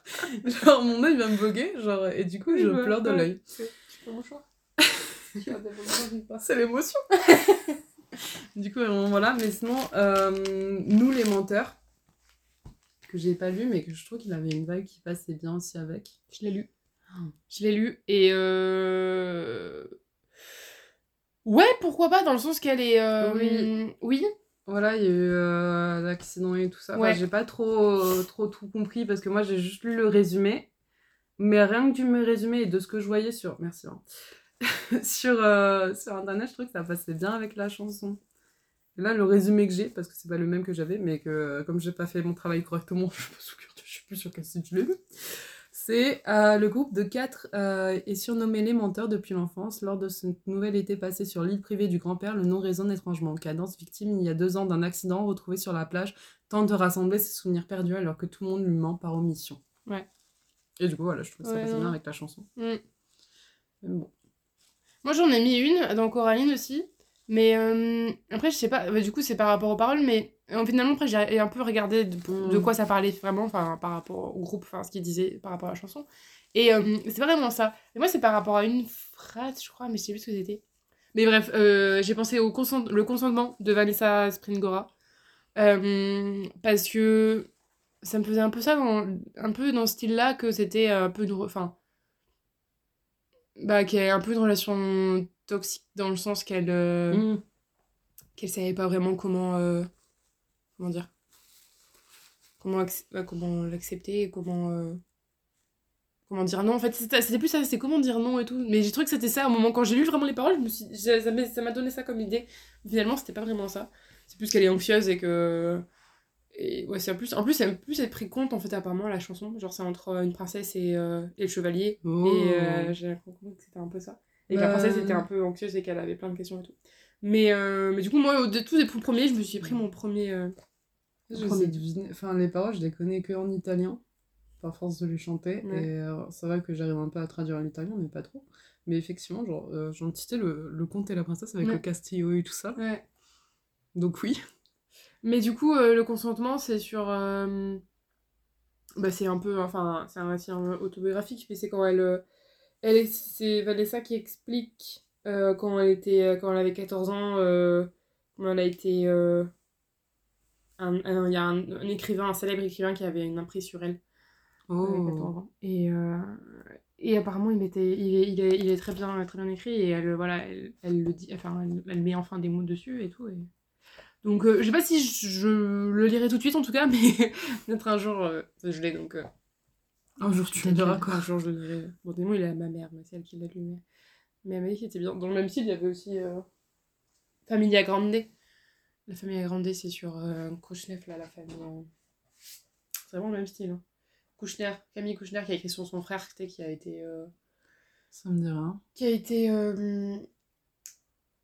Genre, mon œil vient me bugger, genre, et du coup, je pleure de l'œil. Tu peux mon choix C'est l'émotion. [laughs] du coup, voilà. Mais sinon, euh, Nous les menteurs, que j'ai pas lu, mais que je trouve qu'il avait une vibe qui passait bien aussi avec. Je l'ai lu. Je l'ai lu et euh... ouais pourquoi pas dans le sens qu'elle est euh, Oui. oui Voilà, il y a eu euh, l'accident et tout ça. Enfin, Ouais. j'ai pas trop, trop tout compris parce que moi, j'ai juste lu le résumé. Mais rien que du me résumé et de ce que je voyais sur. Merci. hein. [laughs] sur, euh, sur internet, je trouve que ça passait bien avec la chanson. Et là, le résumé que j'ai, parce que c'est pas le même que j'avais, mais que comme j'ai pas fait mon travail correctement, [laughs] je je suis plus sûre quel site je l'ai. C'est euh, le groupe de quatre euh, est surnommé les menteurs depuis l'enfance. Lors de ce nouvel été passé sur l'île privée du grand-père, le nom résonne étrangement. Cadence, victime il y a deux ans d'un accident retrouvé sur la plage, tente de rassembler ses souvenirs perdus alors que tout le monde lui ment par omission. Ouais. Et du coup, voilà, je trouve que ça Ouais, bien avec la chanson. Mm. Mais bon. Moi j'en ai mis une dans Coraline aussi. Mais euh, après je sais pas bah, du coup c'est par rapport aux paroles mais euh, finalement après j'ai un peu regardé de, Mm. de quoi ça parlait vraiment enfin par rapport au groupe enfin ce qu'il disait par rapport à la chanson. Et euh, c'est pas vraiment ça. Et moi c'est par rapport à une phrase je crois mais je sais plus ce que c'était. Mais bref euh, j'ai pensé au consent- le consentement de Vanessa Springora. Parce que ça me faisait un peu ça dans, un peu dans ce style là que c'était un peu une enfin bah qui est un peu une relation toxique dans le sens qu'elle euh, Mm. qu'elle savait pas vraiment comment euh, comment dire comment bah, comment l'accepter et comment euh, comment dire non. En fait c'était plus ça c'était comment dire non et tout. Mais j'ai trouvé que c'était ça au moment quand j'ai lu vraiment les paroles je me suis ça m'a donné ça comme idée. Finalement c'était pas vraiment ça. C'est plus qu'elle est anxieuse et que et ouais c'est en plus en plus elle plus elle pris compte en fait apparemment la chanson genre c'est entre une princesse et, euh, et le chevalier Oh. et euh, j'ai compris que c'était un peu ça. Et que la Bah, princesse était un peu anxieuse et qu'elle avait plein de questions et tout. Mais, euh, mais du coup, moi, au de tous les premiers, je me suis pris mon premier. Je Premier. sais deviner- Enfin, les paroles, je les connais que en italien, par force de les chanter. Ouais. Et c'est vrai que j'arrive un peu à traduire l'italien, mais pas trop. Mais effectivement, genre, j'en citais le, le comte et la princesse avec Ouais. le castillo et tout ça. Ouais. Donc oui. Mais du coup, euh, le consentement, c'est sur. euh, Bah, c'est un peu. Enfin, c'est un récit autobiographique, mais c'est quand elle. euh, elle est- c'est Vanessa qui explique euh, quand, elle était, quand elle avait 14 ans, comment elle a été. Il y a un, un écrivain, un célèbre écrivain qui avait une emprise sur elle. Oh. Ouais, 14 ans. Et, et apparemment, il, était, il, est, il, est, il est très bien, très bien écrit et elle, voilà, elle, elle le dit, enfin, elle, elle met enfin des mots dessus et tout. Et... Donc, euh, je sais pas si je, je le lirai tout de suite en tout cas, [laughs] mais peut-être un jour, euh, je l'ai donc. euh, Un jour, tu me diras quoi. Un jour, je le lirai. Bon, des mots, il est à ma mère, mais c'est elle qui l'a lu. Mais, mais elle m'a dit qu'il était bien. Dans le même style, il y avait aussi euh, Familia Grande. La Familia Grande, c'est sur Kouchner, là, la famille. C'est vraiment le même style. Hein. Kouchner, Camille Kouchner qui a écrit sur son frère, qui a été. Ça me dit rien. qui a été.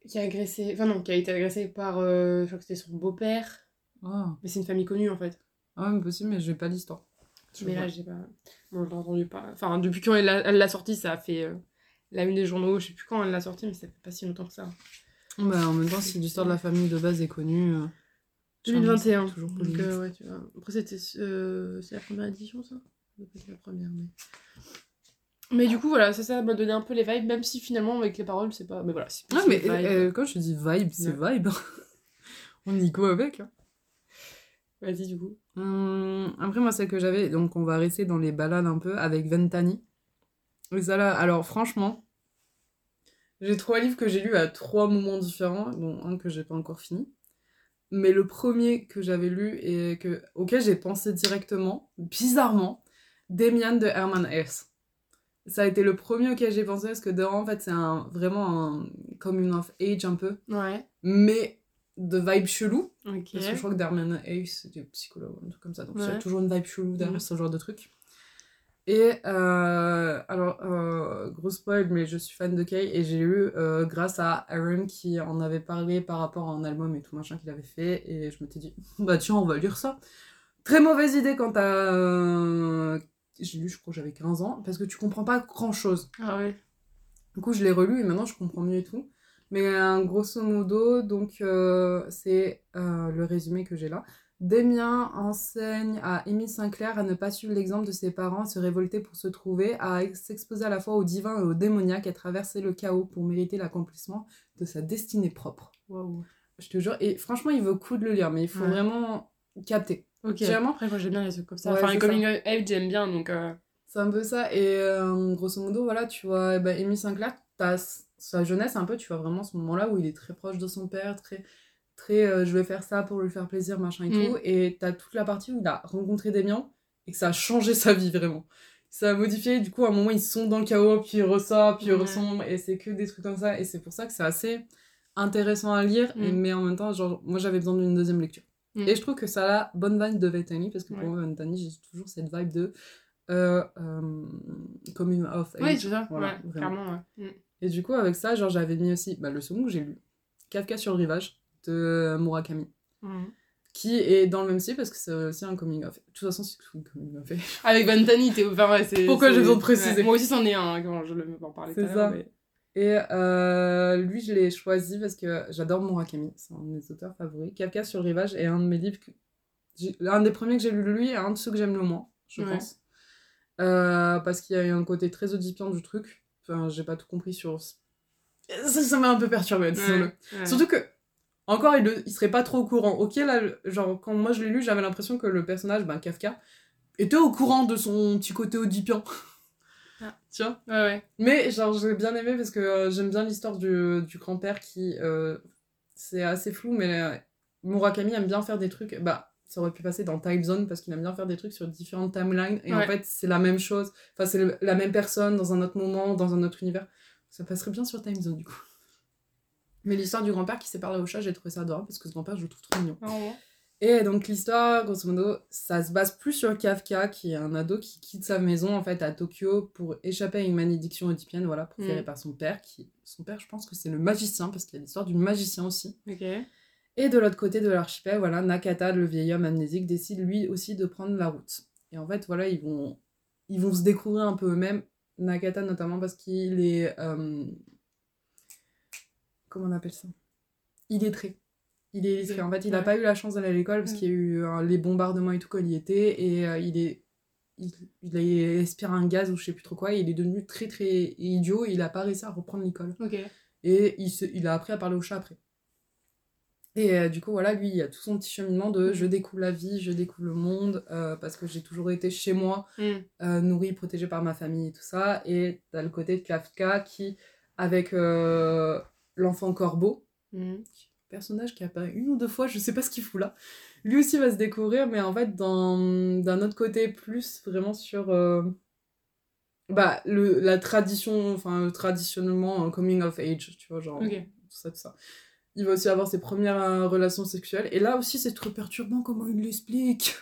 Euh, qui a agressé. Enfin, non, qui a été agressé par. euh, je crois que c'était son beau-père. Ah, Mais c'est une famille connue en fait. ah mais possible, mais j'ai pas l'histoire. Mais là, j'ai pas. Bon, je l'ai entendu pas. Enfin, depuis quand elle l'a elle l'a sorti, ça a fait euh, la une des journaux. Je sais plus quand elle l'a sorti, mais ça fait pas si longtemps que ça. Bah, en même temps, si l'histoire de la famille de base est connue. euh, 2021. c'est toujours Donc, euh, ouais, tu vois. Après, c'était. euh, c'est la première édition, ça? Être la première, mais. Mais du coup, voilà, ça, ça m'a donné un peu les vibes, même si finalement, avec les paroles, c'est pas. Mais voilà, c'est plus Ah, mais euh, quand je dis vibe, c'est vibe. [laughs] On y go avec. hein. Vas-y, du coup. Hum, après, moi, celle que j'avais, donc on va rester dans les balades un peu avec Ventani. Et ça là, alors franchement, j'ai trois livres que j'ai lus à trois moments différents, dont un que j'ai pas encore fini. Mais le premier que j'avais lu et que, auquel j'ai pensé directement, bizarrement, Demian de Herman Hesse. Ça a été le premier auquel j'ai pensé parce que dedans, en fait, c'est un, vraiment un coming of age un peu, Ouais. mais de vibe chelou. Ok. Parce que je crois que Darman Ace, c'était psychologue ou un truc comme ça. Donc il y a toujours une vibe chelou derrière Mhm. ce genre de truc. Et euh, alors, euh, gros spoil, mais je suis fan de Kay et j'ai lu euh, grâce à Aaron qui en avait parlé par rapport à un album et tout machin qu'il avait fait. Et je m'étais dit, bah tiens, on va lire ça. Très mauvaise idée quand t'as. J'ai lu, je crois que j'avais 15 ans, parce que tu comprends pas grand chose. Ah ouais. Du coup, je l'ai relu et maintenant je comprends mieux et tout. Mais euh, grosso modo, donc euh, c'est euh, le résumé que j'ai là. Damien enseigne à Émile Sinclair à ne pas suivre l'exemple de ses parents, à se révolter pour se trouver, à ex- s'exposer à la fois au divin et au démoniaque, à traverser le chaos pour mériter l'accomplissement de sa destinée propre. Waouh. Je te jure, et franchement, il vaut coup de le lire, mais il faut Ouais. vraiment capter. Ok. Vraiment Après, moi, j'aime bien les trucs comme ça. Ouais, enfin, les coming j'aime bien, donc. euh, C'est un peu ça. Et euh, grosso modo, voilà, tu vois, eh ben, Amy Sinclair, t'as s- sa jeunesse un peu, tu vois vraiment ce moment-là où il est très proche de son père, très, très euh, je vais faire ça pour lui faire plaisir, machin et Mm. tout. Et t'as toute la partie où il a rencontré Damien et que ça a changé sa vie vraiment. Ça a modifié, du coup, à un moment, ils sont dans le chaos, puis il ressort, puis il Ouais. ressemble, et c'est que des trucs comme ça. Et c'est pour ça que c'est assez intéressant à lire, Mm. mais en même temps, genre, moi j'avais besoin d'une deuxième lecture. Mm. Et je trouve que ça a la bonne vibe de Ventani, parce que pour Ouais. moi, Ventani, j'ai toujours cette vibe de euh, euh, coming of age. Oui, c'est ça. Voilà, ouais, vraiment. clairement, ouais. Mm. Et du coup, avec ça, genre, j'avais mis aussi bah, le second que j'ai lu, Kafka sur le rivage, de Murakami, Mm. qui est dans le même style parce que c'est aussi un coming of. De toute façon, c'est un coming of. Avec Vantani, t'es. Enfin, ouais, c'est. Pourquoi besoin de préciser? Ouais. Moi aussi, c'en est un, hein, quand je le en parlais tout à l'heure. ça. mais- Et euh, lui, je l'ai choisi parce que j'adore Murakami, c'est un de mes auteurs favoris. Kafka sur le rivage est un de mes livres, que un des premiers que j'ai lu de lui et un de ceux que j'aime le moins, je Ouais. pense. Euh, parce qu'il y a eu un côté très audipiant du truc. Enfin, j'ai pas tout compris sur. Ça ça m'a un peu perturbé, disons-le. Ouais, ouais. Surtout que, encore, il, le- il serait pas trop au courant. Ok, là, genre, quand moi je l'ai lu, j'avais l'impression que le personnage, ben, Kafka, était au courant de son petit côté audipiant. Ah. Tu vois? Ouais, ouais. Mais genre, j'ai bien aimé parce que euh, j'aime bien l'histoire du, du grand-père qui. euh, c'est assez flou, mais euh, Murakami aime bien faire des trucs. Bah, ça aurait pu passer dans Time Zone parce qu'il aime bien faire des trucs sur différentes timelines. Et en Ouais. fait, c'est la même chose. Enfin, c'est la même personne dans un autre moment, dans un autre univers. Ça passerait bien sur Time Zone du coup. Mais l'histoire du grand-père qui s'est parlé au chat, j'ai trouvé ça adorable parce que ce grand-père, je le trouve trop mignon. Et donc l'histoire, grosso modo, ça se base plus sur Kafka, qui est un ado qui quitte sa maison en fait à Tokyo pour échapper à une malédiction oedipienne, voilà, proférée Mm. par son père. Qui, son père, je pense que c'est le magicien parce qu'il y a l'histoire du magicien aussi. Et de l'autre côté de l'archipel, voilà, Nakata, le vieil homme amnésique, décide lui aussi de prendre la route. Et en fait, voilà, ils vont, ils vont se découvrir un peu eux-mêmes. Nakata notamment parce qu'il est, euh, comment on appelle ça? Il est très. Il est illettré. En fait, il n'a Ouais. pas eu la chance d'aller à l'école parce Mm. qu'il y a eu euh, les bombardements et tout quand il y était. Et euh, il est. Il, il a un gaz ou je sais plus trop quoi. Et il est devenu très très idiot. Et il a pas réussi à reprendre l'école. Et il, se- il a appris à parler au chat après. Et euh, du coup, voilà, lui, il a tout son petit cheminement de Mhm. je découvre la vie, je découvre le monde, euh, parce que j'ai toujours été chez moi, Mm. euh, nourri, protégé par ma famille et tout ça. Et t'as le côté de Kafka qui, avec l'enfant corbeau, Mm. Personnage qui apparaît une ou deux fois, je sais pas ce qu'il fout là. Lui aussi va se découvrir, mais en fait, d'un autre côté, plus vraiment sur euh, bah, le, la tradition, enfin, le traditionnellement euh, coming of age, tu vois, genre tout ça, tout ça. Il va aussi avoir ses premières euh, relations sexuelles, et là aussi, c'est trop perturbant comment il l'explique.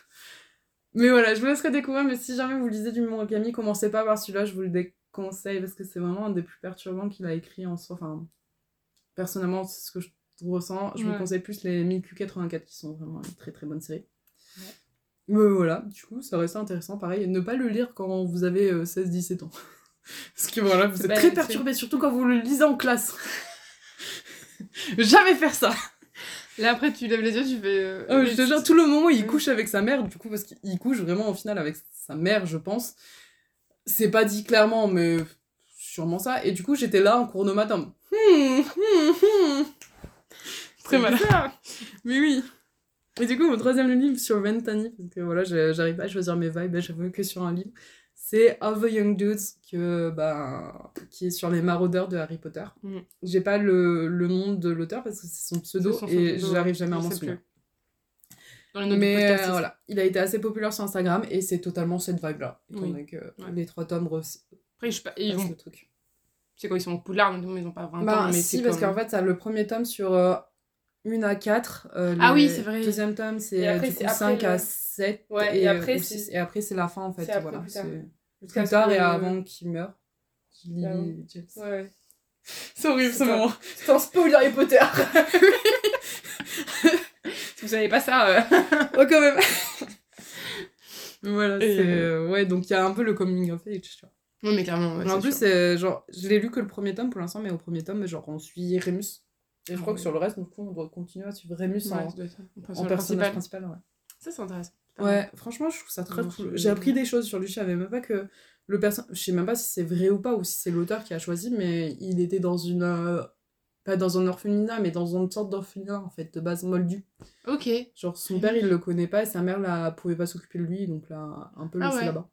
Mais voilà, je vous laisserai découvrir, mais si jamais vous lisez du Murakami, commencez pas par celui-là, je vous le déconseille, parce que c'est vraiment un des plus perturbants qu'il a écrit en soi. Enfin, personnellement, c'est ce que je ressens. Je Ouais. vous conseille plus les 1000Q84 qui sont vraiment une très très bonne série. Mais voilà, du coup, ça reste intéressant. Pareil, ne pas le lire quand vous avez euh, 16-17 ans. [laughs] Parce que voilà, vous êtes très perturbé, surtout quand vous le lisez en classe. [laughs] Jamais faire ça. Là, après, tu lèves les yeux, tu fais. euh, Oh, je te jure, tout le moment où il couche avec sa mère, du coup, parce qu'il couche vraiment au final avec sa mère, je pense. C'est pas dit clairement, mais sûrement ça. Et du coup, j'étais là en cours de matin. Hmm, hmm, hmm. Très mal. Mais oui. Et du coup, mon troisième livre sur Ventani, parce que voilà, j'arrive pas à choisir mes vibes, j'avoue que sur un livre, c'est Of the Young Dudes, que, bah, qui est sur les maraudeurs de Harry Potter. Mm. J'ai pas le, le nom de l'auteur parce que c'est son pseudo son et j'arrive jamais à m'en souvenir. Mais podcast, voilà, il a été assez populaire sur Instagram et c'est totalement cette vibe-là. Oui. Ouais. les trois tomes Après, je sais pas, ils vont. le truc. C'est quoi, ils sont au Poudlard, donc ils ont pas 20 Bah, ans, mais si, parce comme- qu'en fait, ça le premier tome sur euh, 1 à 4. euh, Ah le oui, c'est vrai. deuxième tome, c'est Et euh, du coup 5 à le- 7. Ouais, et après, ou c'est- six, et après, c'est la fin, en fait. c'est voilà, plus tard. Plus tard et avant qu'il meure. Lily Avant. James. Ouais. [laughs] C'est horrible ce moment. C'est un spoil Harry Potter [laughs] Si vous savez pas ça. euh, Oh, quand même. [laughs] voilà, Et, c'est. euh, euh, Ouais, donc il y a un peu le coming of age, tu vois. Non, mais clairement, ouais, en plus, genre, je l'ai lu que le premier tome pour l'instant, mais au premier tome, genre, on suit Remus. Et je crois que sur le reste, du coup, on doit continuer à suivre Ouais, en. En en personnage personnage principal. ouais. Ça, c'est intéressant. Ouais, franchement, je trouve ça très Non, cool. J'ai appris des choses sur lui. Je savais même pas que le perso... Je sais même pas si c'est vrai ou pas, ou si c'est l'auteur qui a choisi, mais il était dans une. euh, Pas dans un orphelinat, mais dans une sorte d'orphelinat, en fait, de base moldu. Ok. Genre, son père, il le connaît pas, et sa mère, là, pouvait pas s'occuper de lui, donc là, un peu Ah laissé ouais. là-bas.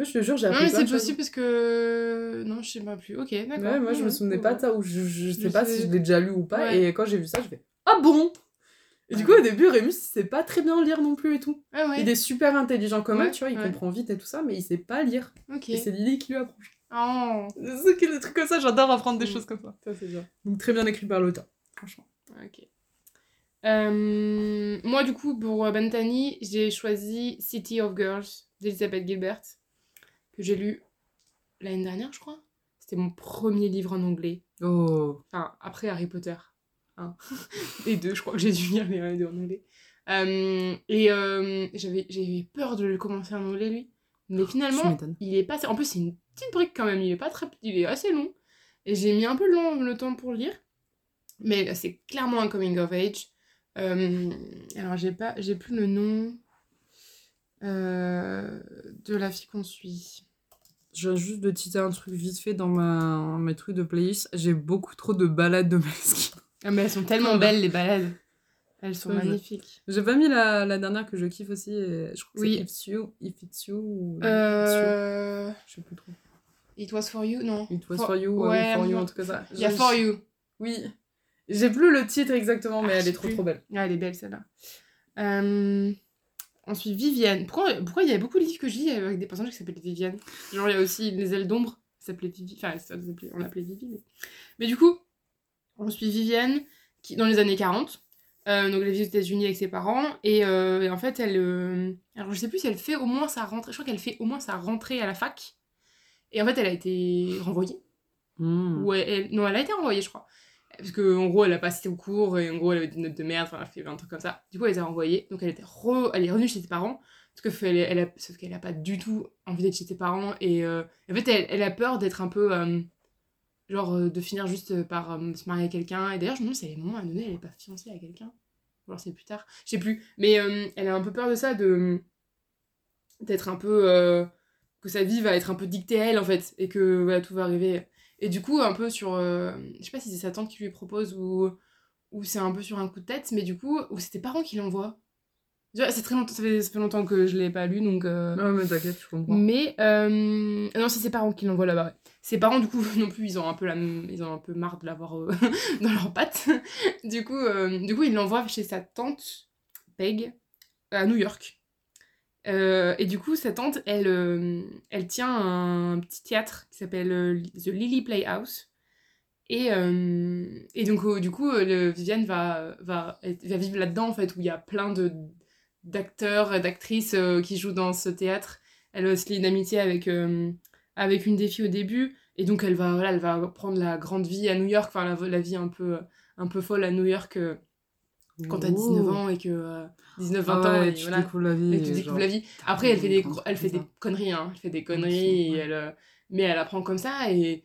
Ouais, je te jure, j'ai Non, appris mais plein c'est possible parce que. Non, je sais pas plus. Ok, d'accord. Ouais, moi, je me souvenais pas de ça, ou je, je sais pas si je l'ai déjà lu ou pas, et quand j'ai vu ça, je fais Ah bon? Et du coup, au début, Rémus, il sait pas très bien lire non plus et tout. Ah ouais. Il est super intelligent comme Ouais, elle, tu vois, il ouais. comprend vite et tout ça, mais il sait pas lire. Ok. Et c'est Lily qui lui apprend. Oh, [laughs] des trucs comme ça, j'adore apprendre des Mm. choses comme ça. ça c'est bien. Donc très bien écrit par l'auteur, franchement. Ok. Euh, moi, du coup, pour euh, Bentani, j'ai choisi City of Girls d'Elizabeth Gilbert, que j'ai lu l'année dernière, je crois. C'était mon premier livre en anglais. Oh. Enfin, après Harry Potter. Hein. [laughs] les deux, je crois que j'ai dû lire les deux en anglais. Euh, et euh, j'avais j'avais peur de le commencer en anglais, lui. Mais Tu finalement, il est pas... En plus, c'est une petite brique quand même. Il est pas très... Il est assez long. Et j'ai mis un peu long, le temps pour le lire. Mais c'est clairement un coming of age. Euh, alors, j'ai pas... J'ai plus le nom de la fille qu'on suit. Je viens juste de titer un truc vite fait dans ma... mes trucs de playlist. J'ai beaucoup trop de balades de Moleskine. Ah, mais elles sont [laughs] tellement belles, les balades. Elles sont Ouais, magnifiques. J'ai pas mis la, la dernière que je kiffe aussi. Et je crois que Oui. c'est If You, If It's You ou It's You. Euh... Je sais plus trop. It was for you, non It was For- for you, ou ouais, for you, en tout cas ça. Il y a for you. Oui. J'ai plus le titre exactement, mais Ah, elle est trop plus. trop belle. Ah, elle est belle celle-là. Euh... Ensuite, Viviane. Pourquoi, pourquoi il y a beaucoup de livres que je lis avec des personnages qui s'appellent Viviane? Genre, il y a aussi Les ailes d'ombre, qui s'appelait Vivi. Enfin, ça on l'appelait Vivi. Mais... mais du coup, on suit Viviane qui, dans les années 40. Euh, donc, elle vit aux États-Unis avec ses parents. Et, euh, et en fait, elle. euh, Alors, je sais plus si elle fait au moins sa rentrée. Je crois qu'elle fait au moins sa rentrée à la fac. Et en fait, elle a été renvoyée. Hmm. Ou elle- non, elle a été renvoyée, je crois. Parce que en gros, elle a pas assisté au cours et en gros, elle avait des notes de merde, enfin, elle a fait un truc comme ça. Du coup, elle a été renvoyée. Donc, elle, était re- elle est revenue chez ses parents. Sauf que elle, a... qu'elle a pas du tout envie d'être chez ses parents. Et euh, en fait, elle, elle a peur d'être un peu. euh, genre, euh, de finir juste par se marier à quelqu'un. Et d'ailleurs, je me demande si à un moment à donné, elle est pas fiancée à quelqu'un. Ou alors c'est plus tard. Je sais plus. Mais elle a un peu peur de ça, de. d'être un peu. que sa vie va être un peu dictée à elle, en fait. Et que tout va arriver. Et du coup, un peu sur. euh, je sais pas si c'est sa tante qui lui propose ou, ou c'est un peu sur un coup de tête, mais du coup, ou c'est tes parents qui l'envoient. C'est très longtemps, ça fait, ça fait longtemps que je l'ai pas lu, donc. euh, Ouais, mais t'inquiète, je comprends. Mais euh, non, c'est ses parents qui l'envoient là-bas. Ses parents, du coup, [laughs] non plus, ils ont un peu la, ils ont un peu marre de l'avoir euh, [laughs] dans leurs pattes. Du coup, du coup, ils l'envoient chez sa tante Peg à New York. Euh, et du coup, sa tante, elle, euh, elle tient un petit théâtre qui s'appelle euh, The Lily Playhouse. Et, et donc, euh, du coup, le, Viviane va, va, va vivre là-dedans, en fait, où il y a plein de d'acteurs d'actrices qui jouent dans ce théâtre. Elle se lier une amitié avec, avec une des filles au début. Et donc, elle va, voilà, elle va prendre la grande vie à New York, enfin, la, la vie un peu, un peu folle à New York quand t'as 19 ans et que... euh, 19-20 Ah ans, et tu voilà. découvres la vie. Et tu découvres genre- la vie. Après, elle fait des, elle fait des conneries, hein. Elle fait des conneries, et elle, euh, mais elle apprend comme ça. Et,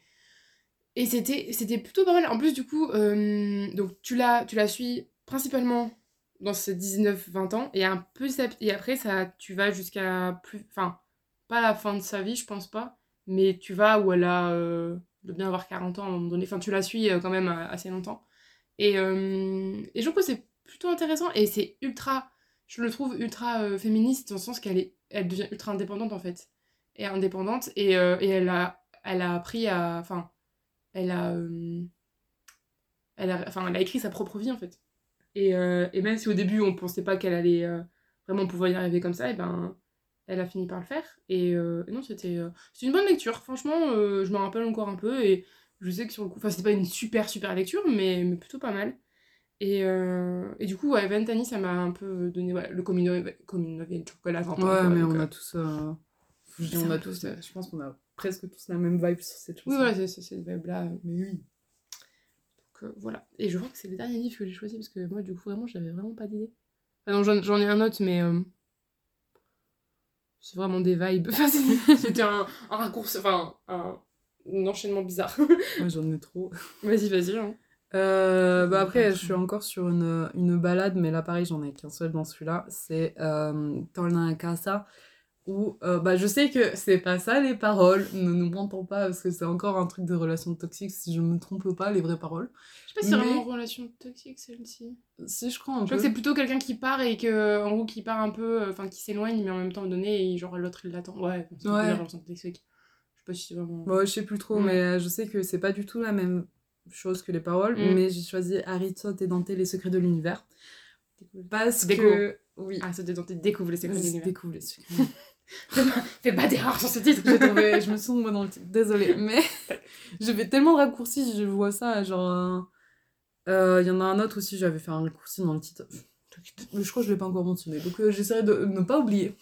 et c'était, c'était plutôt pas mal. En plus, du coup, euh, donc tu la, tu la suis principalement dans ses 19-20 ans. Et, un peu, et après, ça, tu vas jusqu'à plus... Enfin, pas la fin de sa vie, je pense pas. Mais tu vas où elle a... euh, de bien avoir 40 ans à un moment donné. Enfin, tu la suis quand même assez longtemps. Et, et je trouve que c'est plutôt intéressant. Et c'est ultra je le trouve ultra euh, féministe dans le sens qu'elle est elle devient ultra indépendante en fait. Et indépendante et, euh, et elle a elle a appris à enfin elle a euh, elle a enfin elle a écrit sa propre vie en fait. Et, et même si au début on pensait pas qu'elle allait vraiment pouvoir y arriver comme ça et ben elle a fini par le faire. Et, non c'était une bonne lecture. Franchement je me rappelle encore un peu et je sais que sur le coup c'était pas une super super lecture mais, mais plutôt pas mal et, euh, et du coup, ouais, Ventani, ça m'a un peu donné le communauté de chocolat 20 ans. Ouais, quoi, mais donc, on euh, a tous. euh, dis on a tous. Je pense qu'on a presque tous la même vibe sur cette chose. Oui, voilà, c'est cette vibe-là. Mais oui. Donc euh, voilà. Et je crois que c'est le dernier livre que j'ai choisi parce que moi, du coup, vraiment, j'avais vraiment pas d'idée. Enfin, non, j'en ai un autre, mais. c'est vraiment des vibes. [laughs] Enfin, c'était un, un raccourci, enfin, un, un enchaînement bizarre. Ouais, j'en ai trop. vas-y, vas-y. hein. Euh, bah après, je suis encore sur une, une balade, mais là, pareil, j'en ai qu'un seul dans celui-là. C'est euh, Casa, où euh, bah, je sais que c'est pas ça les paroles, ne nous mentons pas, parce que c'est encore un truc de relation toxique, si je me trompe pas, les vraies paroles. Je sais pas si c'est Mais- vraiment relation toxique celle-ci. Si, je crois un Je crois que c'est plutôt quelqu'un qui part et que, en gros, qui part un peu, euh, enfin, qui s'éloigne, mais en même temps donné, et genre l'autre il l'attend. Ouais, c'est Ouais. relation toxique. Je sais pas si c'est vraiment. Bon, je sais plus trop, mais je sais que c'est pas du tout la même chose que les paroles, Mm. mais j'ai choisi Aristote et Dante, les secrets de l'univers. Parce Déco. que. Oui. Ah, ça détente, découvre les secrets de l'univers. Découvre les secrets. [laughs] Fais pas d'erreur sur ce titre. Trouvé, je me sens moi dans le titre, désolée, mais [laughs] je fais tellement de raccourcis, je vois ça, genre. euh, Il y en a un autre aussi, j'avais fait un raccourci dans le titre. Je crois que je l'ai pas encore mentionné, donc euh, j'essaierai de ne pas oublier.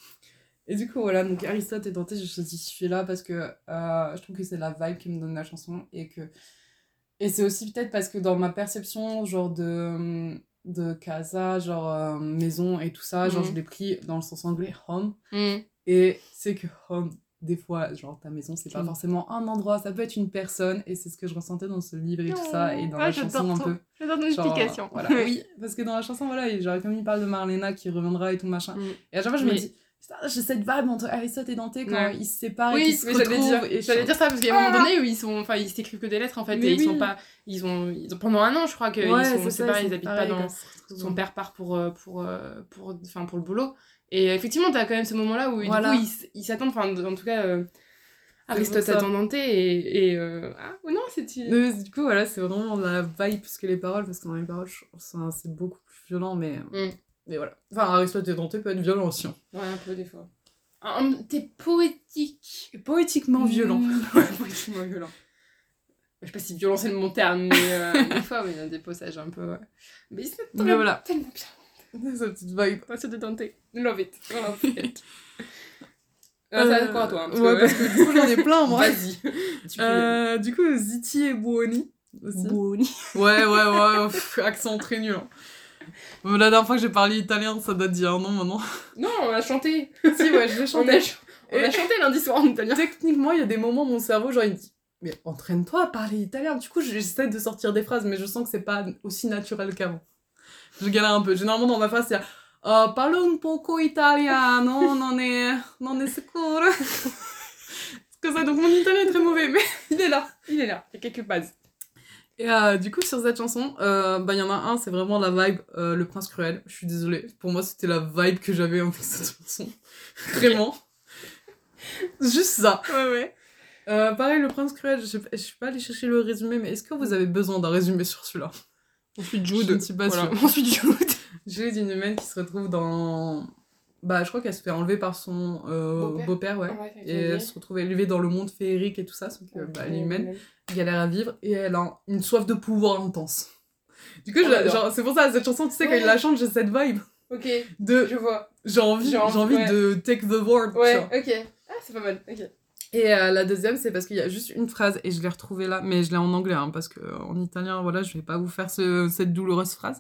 Et du coup, voilà, donc Aristote et Dante, j'ai choisi celui-là parce que euh, je trouve que c'est la vibe qui me donne la chanson et que. Et c'est aussi peut-être parce que dans ma perception, genre de, de casa, genre euh, maison et tout ça, genre Mhm. je l'ai pris dans le sens anglais, home. Mm. Et c'est que home, des fois, genre ta maison, c'est pas Mm. forcément un endroit, ça peut être une personne, et c'est ce que je ressentais dans ce livre et tout ça, et dans Ah, la chanson un peu. [laughs] J'adore ton Genre, explication. Voilà, [laughs] oui, parce que dans la chanson, voilà, genre, comme il parle de Marlena qui reviendra et tout machin. Mm. Et à chaque fois, je me dis, J'ai cette vibe entre Aristote et Dante quand Ouais. ils se séparent et Oui, qu'ils se mais j'allais retrouvent. dire, et j'allais dire ça parce qu'à un moment Ah donné où ils sont, enfin, ils s'écrivent que des lettres en fait Mais et ils oui. sont pas, ils ont, ils ont- pendant un an je crois qu'ils Ouais, sont séparés, ils ils habitent pas dans, ils se son père part pour, euh, pour, euh, pour, enfin, pour le boulot. Et effectivement, t'as quand même ce moment-là où Voilà. du coup, ils, ils s'attendent, enfin, en tout cas, euh, Aristote ça. attend Dante et. et euh, Ah, ou non, c'est. Du coup, voilà, c'est vraiment la vibe plus que les paroles, parce que dans les paroles, c'est beaucoup plus violent, mais. Mm. Mais voilà. Enfin, Aristote et Dante peut être violent aussi. hein. Ouais, un peu des fois. Ah, hum, T'es poétique. Poétiquement violent. Mm, [laughs] ouais, poétiquement violent. Je sais pas si violent c'est le bon terme, mais euh, [laughs] des fois, il y a des passages un peu. ouais. Mais c'est très- voilà. tellement bien. Sa petite vibe. Aristote de Dante. Love it. Love it. [laughs] Ah, ça Euh, quoi, toi hein, Ouais, parce que du coup, j'en ai plein, moi. Vas-y. Euh, du coup, Ziti et Buoni aussi. Buoni. Ouais, ouais, ouais, pff, accent très nul. hein. [laughs] La dernière fois que j'ai parlé italien, ça date d'il y a un an maintenant. Non, on a chanté. [laughs] si, ouais, je l'ai On chanté. a, ch- on a chanté lundi soir en italien. Techniquement, il y a des moments où mon cerveau, genre, il me dit Mais entraîne-toi à parler italien. Du coup, j'essaie de sortir des phrases, mais je sens que c'est pas aussi naturel qu'avant. Je galère un peu. Généralement, dans ma phrase, c'est euh, Parlo un poco italiano, non è, non è sicuro. Que ça, donc mon italien est très mauvais, mais [laughs] il est là. Il est là, il y a quelques bases. Et euh, du coup, sur cette chanson, euh, bah, il y en a un, c'est vraiment la vibe euh, Le Prince Cruel. Je suis désolée. Pour moi, c'était la vibe que j'avais avec cette chanson. Vraiment. Juste ça. Ouais, ouais. Pareil, Le Prince Cruel, je je suis pas allée chercher le résumé, mais est-ce que vous avez besoin d'un résumé sur celui-là? Ensuite, Je ne suis pas Voilà. sûre. Ensuite, Jude. J'ai d'une humaine qui se retrouve dans. Bah, je crois qu'elle se fait enlever par son euh, Beau-père. ouais. Ouais, Et elle se retrouve élevée dans le monde féerique et tout ça, sauf que bah, elle est humaine, galère à vivre et elle a une soif de pouvoir intense. Du coup, genre, c'est pour ça, cette chanson, tu sais, quand il la chante, j'ai cette vibe Ok, de je vois. j'ai envie, j'ai envie de take the world. Ouais, ok. Ah, c'est pas mal. Ok. Et euh, la deuxième, c'est parce qu'il y a juste une phrase et je l'ai retrouvée là, mais je l'ai en anglais, hein, parce que euh, en italien, voilà, je vais pas vous faire ce- cette douloureuse phrase.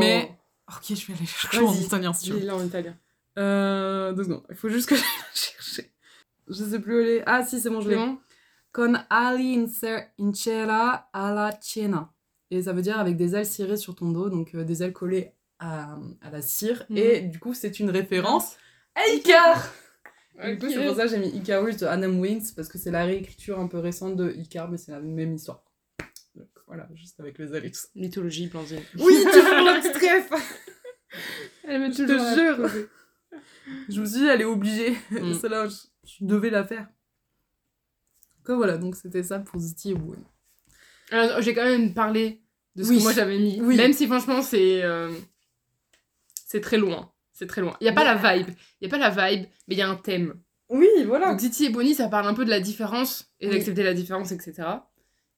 Mais- Ok, je vais aller chercher en italien si tu veux. En italien. Euh, deux secondes, il faut juste que [laughs] je la chercher. Je sais plus où elle est. Ah si, c'est bon, je l'ai. bon Con ali in ser- in cera alla cena. Et ça veut dire avec des ailes cirées sur ton dos, donc euh, des ailes collées à, à la cire. Mhm. Et du coup, c'est une référence à Icar Du coup, c'est pour ça que j'ai mis Icarus de Adam Wings, parce que c'est la réécriture un peu récente de Icar, mais c'est la même histoire. Donc voilà, juste avec les ailes et tout ça. Mythologie, Blanzine. Oui, toujours la petite ref Elle me Je te jure Je me suis dit, elle est obligée. Mm. [laughs] Celle-là, je, je devais la faire. Donc voilà, donc c'était ça pour Ziti et. Alors, j'ai quand même parlé de ce Oui. que moi j'avais mis. Oui. Même si franchement c'est euh, c'est très loin. C'est très loin. Il y a pas la vibe. Il a pas la vibe, mais il y a un thème. Oui, voilà. Donc Ziti et Bonnie, ça parle un peu de la différence et Oui. d'accepter la différence, etc.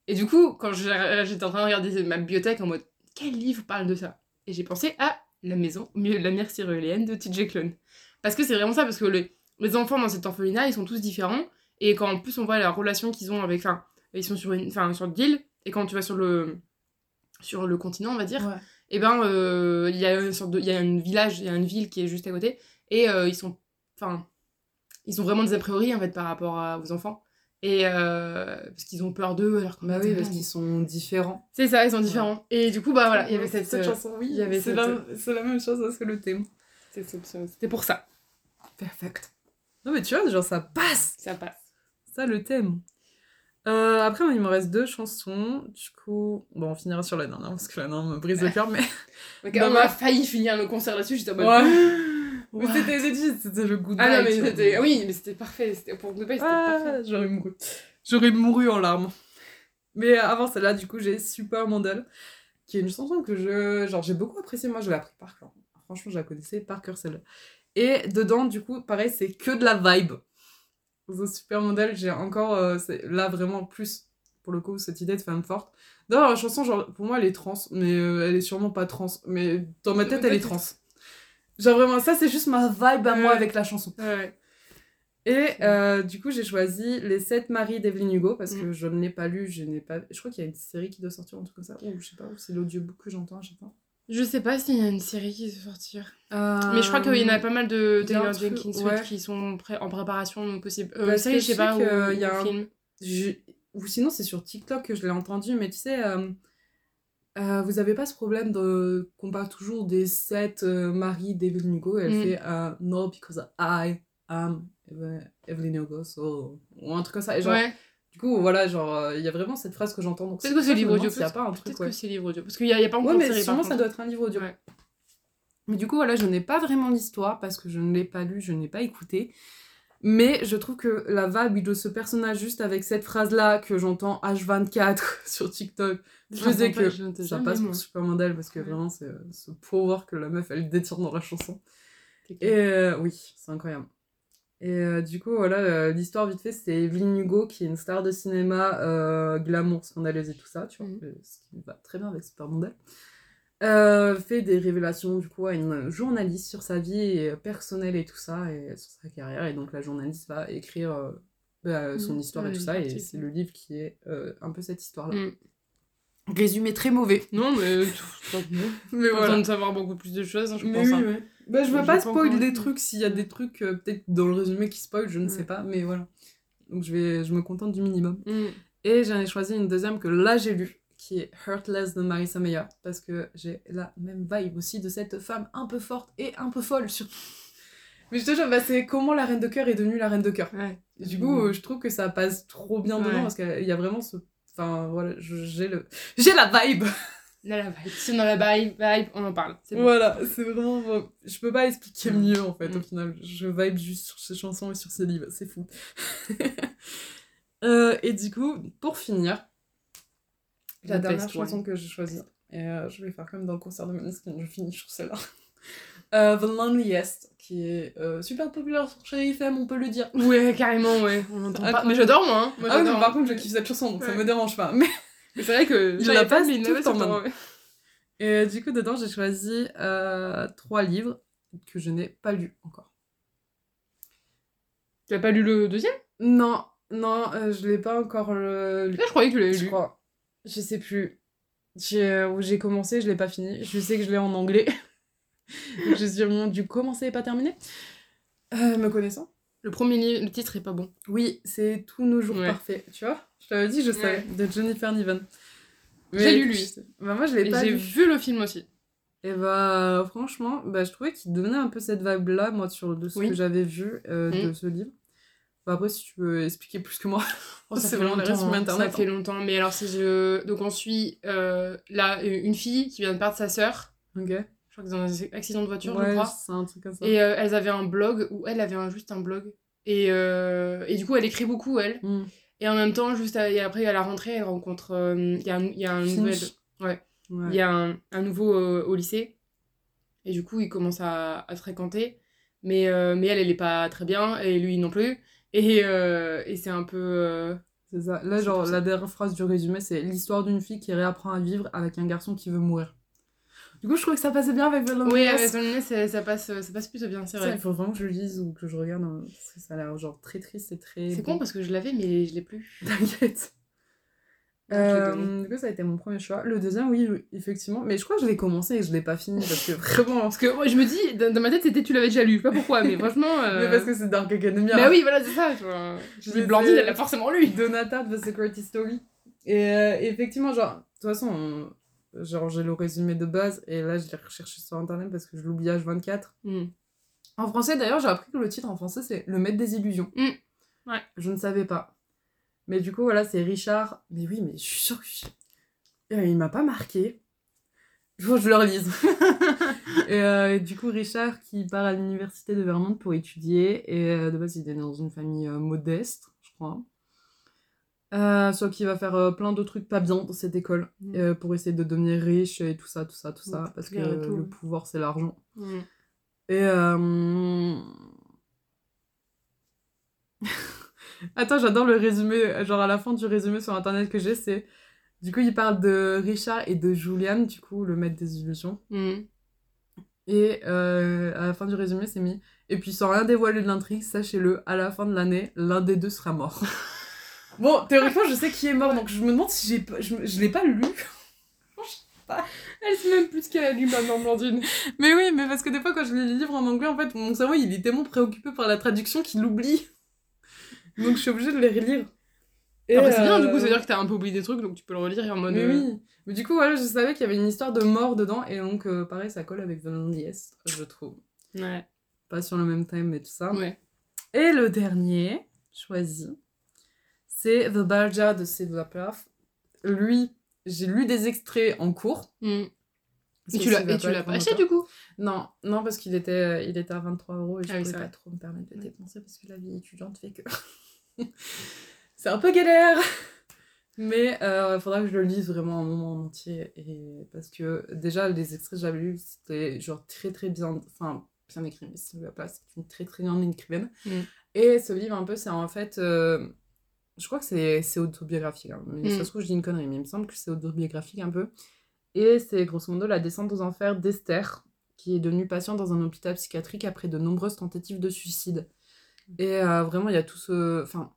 Et du coup, quand j'étais en train de regarder ma bibliothèque en mode quel livre parle de ça? Et j'ai pensé à La maison, mieux la mère cyruléenne de TJ Klune. Parce que c'est vraiment ça, parce que les, les enfants dans cet orphelinat, ils sont tous différents. Et quand en plus on voit la relation qu'ils ont avec. Enfin, ils sont sur une enfin, sur l'île, et quand tu vas sur le, sur le continent, on va dire, Ouais. et ben euh, il y a une sorte de il y a un village il y a une ville qui est juste à côté et euh, ils sont enfin ils ont vraiment des a priori en fait par rapport à- aux enfants et euh, parce qu'ils ont peur d'eux alors que Bah oui, parce qu'ils sont différents. c'est ça ils sont différents et du coup bah voilà il y avait cette, euh, chanson, oui. il y avait c'est cette- la, même chose, hein, c'est le thème. c'était pour ça Perfect. Non, mais tu vois, genre ça passe. ça passe Ça, le thème. Euh, après, il me reste deux chansons. Du coup, bon, on finira sur la dernière parce que la dernière me brise le cœur, mais. [laughs] On bah. a failli finir le concert là-dessus j'étais en mode What [gasps] c'était le good ah non mais c'était oui mais c'était parfait pour Goodbye c'était parfait Ah, j'aurais mouru. J'aurais mouru en larmes. Mais avant celle-là, du coup, j'ai Supermodel, qui est une chanson que je. Genre, j'ai beaucoup appréciée. Moi, je l'ai appris par cœur. Franchement, je la connaissais par cœur celle-là. Et dedans, du coup, pareil, c'est que de la vibe. The Supermodel, j'ai encore. euh, là, vraiment plus, pour le coup, cette idée de femme forte. D'ailleurs, la chanson, genre, pour moi, elle est trans, mais euh, elle est sûrement pas trans. Mais dans ma tête, elle est trans. Genre, vraiment, ça, c'est juste ma vibe à moi avec la chanson. ouais. Et euh, du coup, j'ai choisi Les Sept Maris d'Evelyn Hugo parce Mm. que je ne l'ai pas lu, je n'ai pas. Je crois qu'il y a une série qui doit sortir, un truc comme ça. Ou je sais pas, c'est l'audiobook que j'entends à chaque fois. Je sais pas s'il y a une série qui va sortir Euh, Mais je crois qu'il y en a pas mal de Taylor Jenkins ouais. Qui sont en préparation donc possible. Euh, série, je sais pas, ou, qu'il y a un- film. je- Ou sinon, c'est sur TikTok que je l'ai entendu, mais tu sais, euh, Euh, vous avez pas ce problème de qu'on parle toujours des sept euh, maris d'Evelyn Hugo et elle Mm. fait euh, No, because I am Eve- Evelyn Hugo, so... ou un truc comme ça. Et genre, Ouais. Du coup, voilà, genre, euh, il y a vraiment cette phrase que j'entends. Peut-être que c'est livre audio. demande s'il y a pas un Peut-être que c'est livre audio. Parce qu'il n'y a, il y a pas encore Ouais, mais sûrement ça doit être un livre audio. Mais du coup, voilà, je n'ai pas vraiment l'histoire parce que je ne l'ai pas lu, je n'ai pas écouté. Mais je trouve que la vibe de ce personnage, juste avec cette phrase-là que j'entends H24 [laughs] sur TikTok, je sais que je ça passe pour Supermodel parce que Ouais. vraiment, c'est euh, ce pouvoir que la meuf, elle détient dans la chanson. Et euh, oui, c'est incroyable. Et euh, du coup, voilà, euh, l'histoire vite fait, c'est Evelyn Hugo, qui est une star de cinéma euh, glamour, scandaleuse et tout ça, tu vois, Mhm. ce qui va très bien avec Supermodel. Fait des révélations du coup à une journaliste sur sa vie personnelle et tout ça, et sur sa carrière. Et donc la journaliste va écrire bah, son Mhm. histoire et tout ça, et c'est le livre qui est un peu cette histoire-là. Mm. Résumé très mauvais. Non, mais. [laughs] Mais voilà. de savoir beaucoup plus de choses, hein, je Mais pense. oui, hein. ouais. Bah, je veux pas spoil des trucs s'il y a des trucs euh, peut-être dans le résumé qui spoil, je ne sais pas, mais voilà. Donc je vais je me contente du minimum. Mm. Et j'en ai choisi une deuxième que là j'ai lue qui est Heartless de Marissa Meyer parce que j'ai la même vibe aussi de cette femme un peu forte et un peu folle surtout. Mais je te jure, bah, c'est comment la reine de cœur est devenue la reine de cœur. Ouais. Du coup, euh, je trouve que ça passe trop bien dedans Ouais. parce qu'il y a vraiment ce enfin voilà, j'ai le j'ai la vibe. [laughs] Là, la vibe. On a la vibe, vibe, on en parle. C'est bon. Voilà, c'est vraiment. Je peux pas expliquer Mm. mieux en fait, au Mm. final. Je vibe juste sur ces chansons et sur ces livres, c'est fou. [laughs] Euh, et du coup, pour finir, la The dernière one. chanson que j'ai choisie, et euh, je vais faire comme dans le concert de Maneskin, je finis sur celle-là. [laughs] Euh, The Loneliest, qui est euh, super populaire sur Chérie FM, on peut le dire. Ouais, carrément, ouais. On entend pas. Mais j'adore, moi. hein. Moi, ah oui, mais par contre, je kiffe cette chanson, donc ça Ouais. me dérange pas. Mais... Mais c'est vrai que. Il j'avais la pas, il tout ton- maintenant. Et euh, du coup, dedans, j'ai choisi euh, trois livres que je n'ai pas lus encore. Tu as pas lu le deuxième? Non, non, euh, je l'ai pas encore euh, lu. Là, je croyais que tu l'avais Je lu. crois. Je sais plus. J'ai euh, où j'ai commencé, je l'ai pas fini. Je sais que je l'ai en anglais. [laughs] Je suis vraiment dû commencer et pas terminer. Me connaissant Le premier livre, le titre est pas bon. Oui, c'est Tous nos jours Ouais. parfaits. Tu vois Je t'avais dit, je savais. Ouais. De Jennifer Niven. J'ai lu, lui. Bah, moi, je l'ai pas j'ai vu le film aussi. Et bah, franchement, bah, je trouvais qu'il donnait un peu cette vibe-là, moi, sur de ce Oui. que j'avais vu euh, de Mm. ce livre. Bah, après, si tu veux expliquer plus que moi. [laughs] Oh, ça C'est fait longtemps. hein. Ça fait longtemps. Mais alors, si je. Donc, on suit euh, là, une fille qui vient de perdre sa sœur. Ok. Je crois qu'ils ont un accident de voiture, je crois. c'est un truc comme ça. Et euh, elles avaient un blog, ou elle avait un- juste un blog. Et, euh, et du coup, elle écrit beaucoup, elle. Mm. Et en même temps, juste à- et après, à la rentrée, elle rencontre. euh, Il y a un, y a un nouvel. Ouais. Ouais. Il y a un, un nouveau au lycée. Et du coup, il commence à, fréquenter. Mais, mais elle, elle est pas très bien. Et lui non plus. Et, et c'est un peu. C'est ça. Là, genre, la dernière phrase du résumé, c'est l'histoire d'une fille qui réapprend à vivre avec un garçon qui veut mourir. Du coup, je trouvais que ça passait bien avec Valonia. Oui, avec Solnay, ça, passe, ça passe plutôt bien, c'est vrai. il faut vraiment que je lise ou que je regarde, hein, parce que ça a l'air genre très triste et très. C'est con parce que je l'avais, mais je l'ai plus. [laughs] T'inquiète. Je. Euh, du coup, ça a été mon premier choix. Le deuxième, oui, effectivement. Mais je crois que je l'ai commencé et je l'ai pas fini parce que vraiment. Parce que moi, je me dis, dans, dans ma tête, c'était tu l'avais déjà lu. Je sais pas pourquoi, mais franchement. [laughs] euh, Mais parce que c'est Dark Academia. Bah oui, voilà, c'est ça. Vois. Je dis, Blandine, elle l'a forcément lu. Donata de The Secret Story. Et euh, effectivement, genre, de toute façon, on- genre, j'ai le résumé de base et là, je l'ai recherché sur internet parce que je l'oublie H24. Hmm. En français, d'ailleurs, j'ai appris que le titre en français, c'est Le Maître des Illusions. Mm. Ouais. Je ne savais pas. Mais du coup, voilà, c'est Richard. Mais oui, mais je suis sûre que. je- Euh, Il m'a pas marqué. Il faut que je le relise. [laughs] et, euh, et du coup, Richard qui part à l'université de Vermont pour étudier. Et euh, de base, il est dans une famille euh, modeste, je crois. Euh, soit qu'il va faire euh, plein de trucs pas bien dans cette école Mm. euh, pour essayer de devenir riche et tout ça, tout ça, tout ça. Ouais, parce que tout, le ouais. pouvoir, c'est l'argent. Hmm. Et. [laughs] Attends, j'adore le résumé, genre à la fin du résumé sur internet que j'ai, c'est... Du coup, il parle de Richard et de Julian, du coup, le maître des illusions. Et à la fin du résumé, c'est mis... Et puis, sans rien dévoiler de l'intrigue, sachez-le, à la fin de l'année, l'un des deux sera mort. [laughs] bon, théoriquement, je sais qui est mort, donc je me demande si j'ai pas... Je, je l'ai pas lu. [laughs] Elle sait même plus ce qu'elle a lu maintenant, Blandine. Mais oui, mais parce que des fois, quand je lis les livres en anglais, en fait, mon cerveau, il est tellement préoccupé par la traduction qu'il oublie. Donc, je suis obligée de les relire. Et, Après, c'est bien, du coup, ça veut dire que t'as un peu oublié des trucs, donc tu peux le relire et en mode. Mais euh, oui. Mais du coup, voilà, je savais qu'il y avait une histoire de mort dedans, et donc, euh, pareil, ça colle avec Vanilla Diaz, je trouve. Ouais. Pas sur le même thème, mais tout ça. Ouais. Et le dernier choisi, c'est The Barja de Sylvia Plath. Lui, j'ai lu des extraits en cours. Mm. Parce Et tu l'as pas acheté du coup? Non, non, parce qu'il était, euh, il était à 23 euros et je Ah oui, pouvais pas trop me permettre de dépenser parce que la vie étudiante fait que [laughs] c'est un peu galère. [laughs] Mais il faudra que je le lise vraiment un moment en entier. Et... Parce que déjà, les extraits que j'avais lus, c'était genre très très bien, enfin, bien écrit, mais Sylvia Plath, c'est une très très grande écrivaine. Mm. Et ce livre, un peu, c'est en fait. euh, Je crois que c'est autobiographique, hein, mais Mm. ça se trouve, je dis une connerie, mais il me semble que c'est autobiographique un peu. Et c'est grosso modo la descente aux enfers d'Esther, qui est devenue patiente dans un hôpital psychiatrique après de nombreuses tentatives de suicide. Et euh, vraiment, il y a tout ce. Enfin.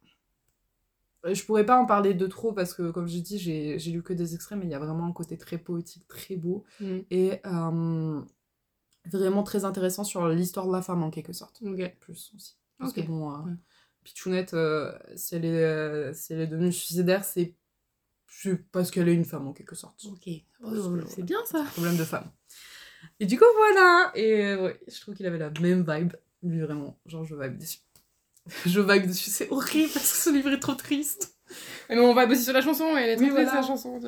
Je pourrais pas en parler de trop parce que, comme j'ai dit, j'ai lu que des extraits, mais il y a vraiment un côté très poétique, très beau Mm. et euh, vraiment très intéressant sur l'histoire de la femme en quelque sorte. Ok. Plus aussi. Parce que bon, euh, Ouais. Pichounette, euh, si, elle est, euh, si elle est devenue suicidaire, c'est parce qu'elle est une femme en quelque sorte. Ok. Oh, c'est bien ça. Problème de femme. Et du coup, voilà. Et euh, ouais, je trouve qu'il avait la même vibe. Lui, vraiment. Genre, je vibe dessus. [laughs] je vibe dessus. C'est horrible parce que ce livre est trop triste. Mais on va bosser sur la chanson et elle est Oui, très triste, voilà. la chanson.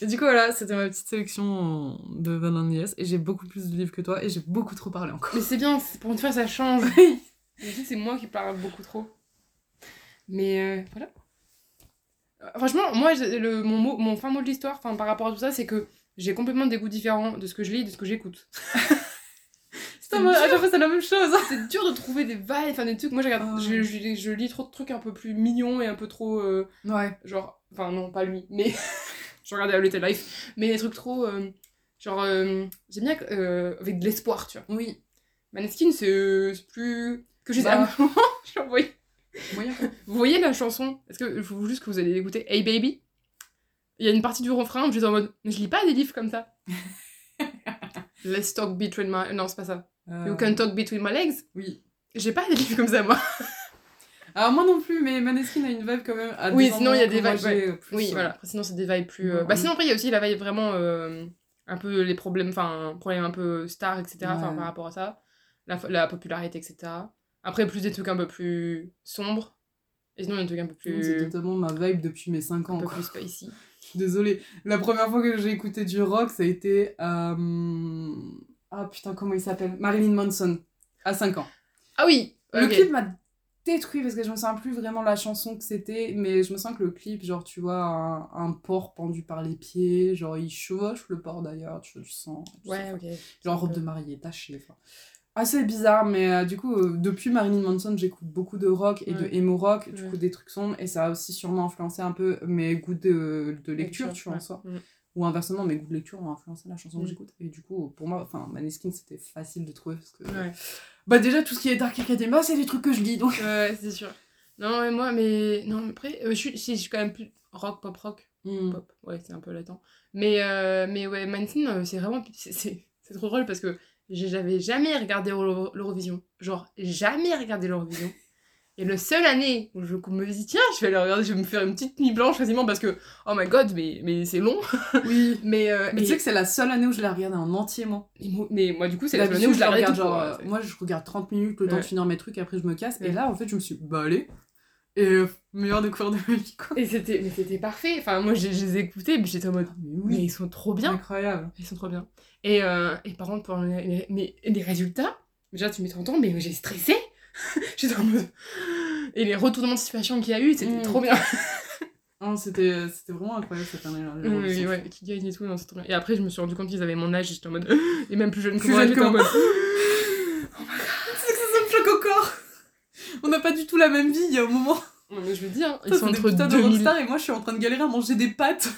Et du coup, voilà, c'était ma petite sélection de Van Nies. Et j'ai beaucoup plus de livres que toi. Et j'ai beaucoup trop parlé encore. Mais c'est bien, pour une fois ça change. [laughs] Je dis, c'est moi qui parle beaucoup trop. Mais euh, voilà. Franchement, moi, j'ai- le, mon, mot, mon fin mot de l'histoire, par rapport à tout ça, c'est que j'ai complètement des goûts différents de ce que je lis et de ce que j'écoute. [laughs] C'est moi, à dur. chaque fois, c'est la même chose. [laughs] C'est dur de trouver des vibes, enfin des trucs. Moi, je, regarde, Ah. je, je- je lis trop de trucs un peu plus mignons et un peu trop. euh, Ouais. genre. Enfin, non, pas lui, mais. [laughs] je regardais A Little Life. Mais des trucs trop. euh, genre. euh, J'aime bien avec de l'espoir, tu vois. Oui. Maneskin, c'est c'est plus. Que je sais. Bah. j'ai envoyé- Moyen. Vous voyez la chanson? Est-ce que il faut juste que vous allez l'écouter? Hey Baby? Il y a une partie du refrain où j'étais en mode. Mais je lis pas des livres comme ça. [laughs] Let's talk between my. Non, c'est pas ça. You can talk between my legs? Euh, Oui. J'ai pas des livres comme ça, moi. [laughs] Alors, moi non plus, mais Maneskin a une vibe quand même. à Oui, sinon, il y a des vibes, euh, plus, Oui, euh, voilà. Après, sinon, c'est des vibes plus. euh, Bah, sinon, après, il y a aussi la vibe vraiment. euh, un peu les problèmes. Enfin, problèmes un peu star, etc. Enfin, Ouais. par rapport à ça. La, la popularité, etc. Après, plus des trucs un peu plus sombres. Et sinon, il y a des trucs un peu C'est plus. totalement ma vibe depuis mes 5 Un ans. peu quoi. plus spicy. [laughs] Désolée. La première fois que j'ai écouté du rock, ça a été. euh, Ah putain, comment il s'appelle? Marilyn Manson. À 5 ans. Ah oui Le clip m'a détruit parce que je me sens plus vraiment la chanson que c'était, mais je me sens que le clip, genre, tu vois, un, un porc pendu par les pieds, genre, il chevauche le porc d'ailleurs, tu, tu sens. tu Ouais, ok. Genre, robe de mariée, tachée, enfin. Assez bizarre, mais euh, du coup, euh, depuis Marilyn Manson, j'écoute beaucoup de rock et de emo rock, du coup, des trucs sombres, et ça a aussi sûrement influencé un peu mes goûts de, de lecture, tu vois, en soi. Mm. Ou inversement, mes goûts de lecture ont influencé la chanson Mm. que j'écoute. Et du coup, pour moi, enfin, Maneskin, c'était facile de trouver parce que. Ouais. Bah, déjà, tout ce qui est Dark Academia, c'est des trucs que je lis, donc. Ouais, c'est sûr. Non, mais moi, mais. Non, mais après, euh, je, suis, je suis quand même plus rock, pop, rock. Mm. Pop, ouais, c'est un peu latent. Mais, euh, mais ouais, euh, c'est vraiment. C'est, trop drôle parce que j'avais jamais regardé Euro- l'Eurovision. Genre, jamais regardé l'Eurovision. Et le seul année où je me dis, tiens, je vais aller regarder, je vais me faire une petite nuit blanche quasiment parce que, oh my god, mais, mais c'est long. Oui. [laughs] Mais, euh, Mais et- tu sais que c'est la seule année où je l'ai regardé en entier, moi. mais, moi- du coup, c'est la seule année où je la regarde regarde genre, euh, moi, je regarde 30 minutes, le temps Ouais. de finir mes trucs, et après, je me casse. Et là, en fait, je me suis bah, allez. Et meilleure découverte de ma vie, quoi. Et c'était, mais c'était parfait. Enfin, moi, je, je les ai écoutés, puis j'étais en mode, Ah, mais oui, ils sont trop bien. incroyable. Ils sont trop bien. Et, euh, et par contre, pour les, les- mais les résultats, déjà tu mets 30 ans, mais j'ai stressé. [laughs] J'étais en mode. Et les retournements de situation qu'il y a eu, c'était Mm. trop bien. [laughs] Non, c'était c'était vraiment incroyable cette année-là. Oui, oui, ouais, qui gagne et tout, non, c'est trop bien. Et après, je me suis rendu compte qu'ils avaient mon âge, j'étais en mode. [laughs] Et même plus jeune que Plus moi, j'étais en mode. C'est que ça me choque au corps. On n'a pas du tout la même vie, il y a un moment. Non, mais je veux dire, ils Toi, sont entre putains de 2000. rockstars et moi, je suis en train de galérer à manger des pâtes.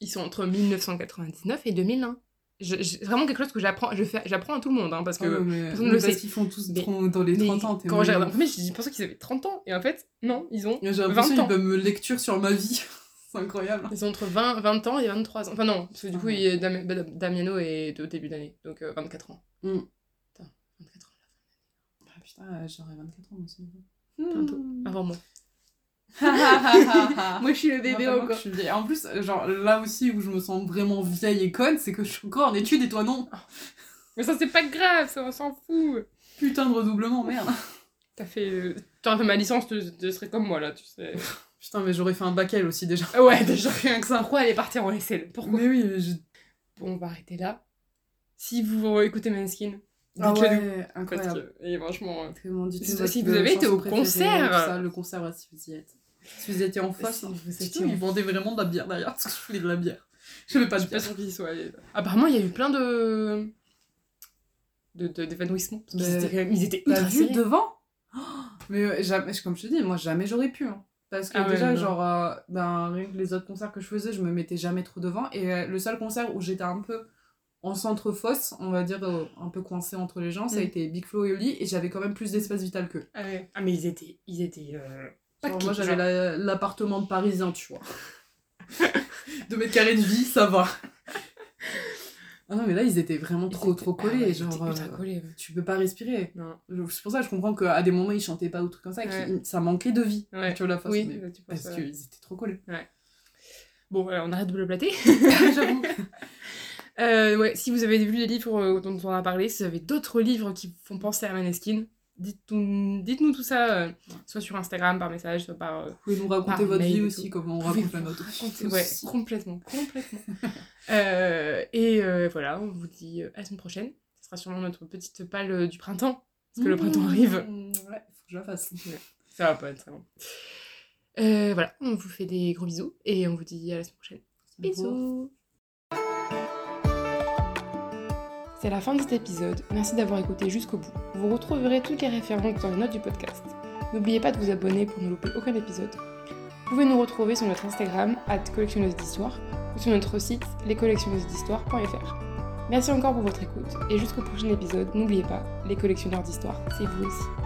Ils sont entre 1999 et 2001. Je- je- C'est vraiment quelque chose que j'apprends, je fais, j'apprends à tout le monde, hein, parce que. Ah, mais, personne mais le sait. qu'ils font tous Mais- dans les mais 30 ans. quand j'ai regardé premier, j'ai pensé qu'ils avaient 30 ans, et en fait, non, ils ont J'ai 20 l'impression ans. qu'ils peuvent me lecture sur ma vie. [laughs] C'est incroyable. Ils ont entre 20, 20 ans et 23 ans. Enfin non, parce que du Ah coup, ouais. il Dam- Damiano est au début d'année, donc euh, 24 ans. Mm. Putain, 24 ans. Putain, euh, j'aurais 24 ans aussi. Bientôt. Hmm. Avant moi. [laughs] Moi, je suis le bébé que encore. je suis vieille. En plus, genre là aussi où je me sens vraiment vieille et conne, c'est que je suis encore en études et toi non. [laughs] Mais ça, c'est pas grave, ça, on s'en fout. Putain de redoublement, merde. [laughs] T'as fait. euh, T'aurais fait ma licence, tu, tu serais comme moi là, tu sais. Putain, mais j'aurais fait un bac L aussi déjà. Ouais, déjà rien que ça. Pourquoi elle est partie en SL Pourquoi? Mais oui, mais je... Bon, on va arrêter là. Si vous écoutez Manskin, Ah ouais, incroyable. que, et franchement, euh, Vraiment, dites-nous Si- vous avez été au concert. ça, le concert, si vous y êtes. Si vous étiez en face, hein. vous étiez en ils vendaient vraiment de la bière derrière parce que je voulais de la bière. Je veux pas de pas bière. sûre qu'ils soient allés. Apparemment, il y a eu plein de. de- de- d'évanouissements. Parce qu'ils Mais étaient, ils étaient T'as ultra vu devant Oh, [gasps] Mais ouais, jamais, comme je te dis, moi jamais j'aurais pu. hein. Parce que Ah déjà, genre, euh, ben, les autres concerts que je faisais, je me mettais jamais trop devant. Et euh, le seul concert où j'étais un peu en centre fosse, on va dire, euh, un peu coincé entre les gens, ça a Mm. été Big Flo et Oli, et j'avais quand même plus d'espace vital qu'eux. Ah, ouais. Ah, mais ils étaient. Ils étaient euh, Genre, moi j'avais la- l'appartement de parisien, tu vois. [laughs] Deux mètres carrés de vie, ça va. [laughs] Ah non, mais là, ils étaient vraiment Ils trop, étaient- trop ah collés. ouais, ils genre, euh, collés, ouais. tu peux pas respirer. Non. C'est pour ça que je comprends qu'à des moments, ils chantaient pas ou trucs comme ça, Ouais. ça manquait de vie. Ouais. Tu vois la face, Oui, mais- parce ouais. qu'ils étaient trop collés. Bon, on arrête de le plater. [laughs] J'avoue. Euh, ouais, si vous avez vu les livres euh, dont on a parlé, si vous avez d'autres livres qui font penser à Maneskin, dites-nous dites-nous tout ça, euh, soit sur Instagram, par message, soit par... euh, Vous pouvez nous raconter votre vie aussi, comment on raconte la nôtre. ouais, complètement, [laughs] complètement. Et voilà, on vous dit à la semaine prochaine. Ce sera sûrement notre petite palle euh, du printemps, parce que le printemps arrive. Mmh, Ouais, faut que je la fasse. Ça va pas être très bon. Voilà, on vous fait des gros bisous et on vous dit à la semaine prochaine. Bisous C'est la fin de cet épisode, merci d'avoir écouté jusqu'au bout. Vous retrouverez toutes les références dans les notes du podcast. N'oubliez pas de vous abonner pour ne louper aucun épisode. Vous pouvez nous retrouver sur notre Instagram, collectionneuse d'histoire, ou sur notre site lescollectionneusesdhistoire.fr. Merci encore pour votre écoute, et jusqu'au prochain épisode, n'oubliez pas, les collectionneurs d'histoire, c'est vous aussi.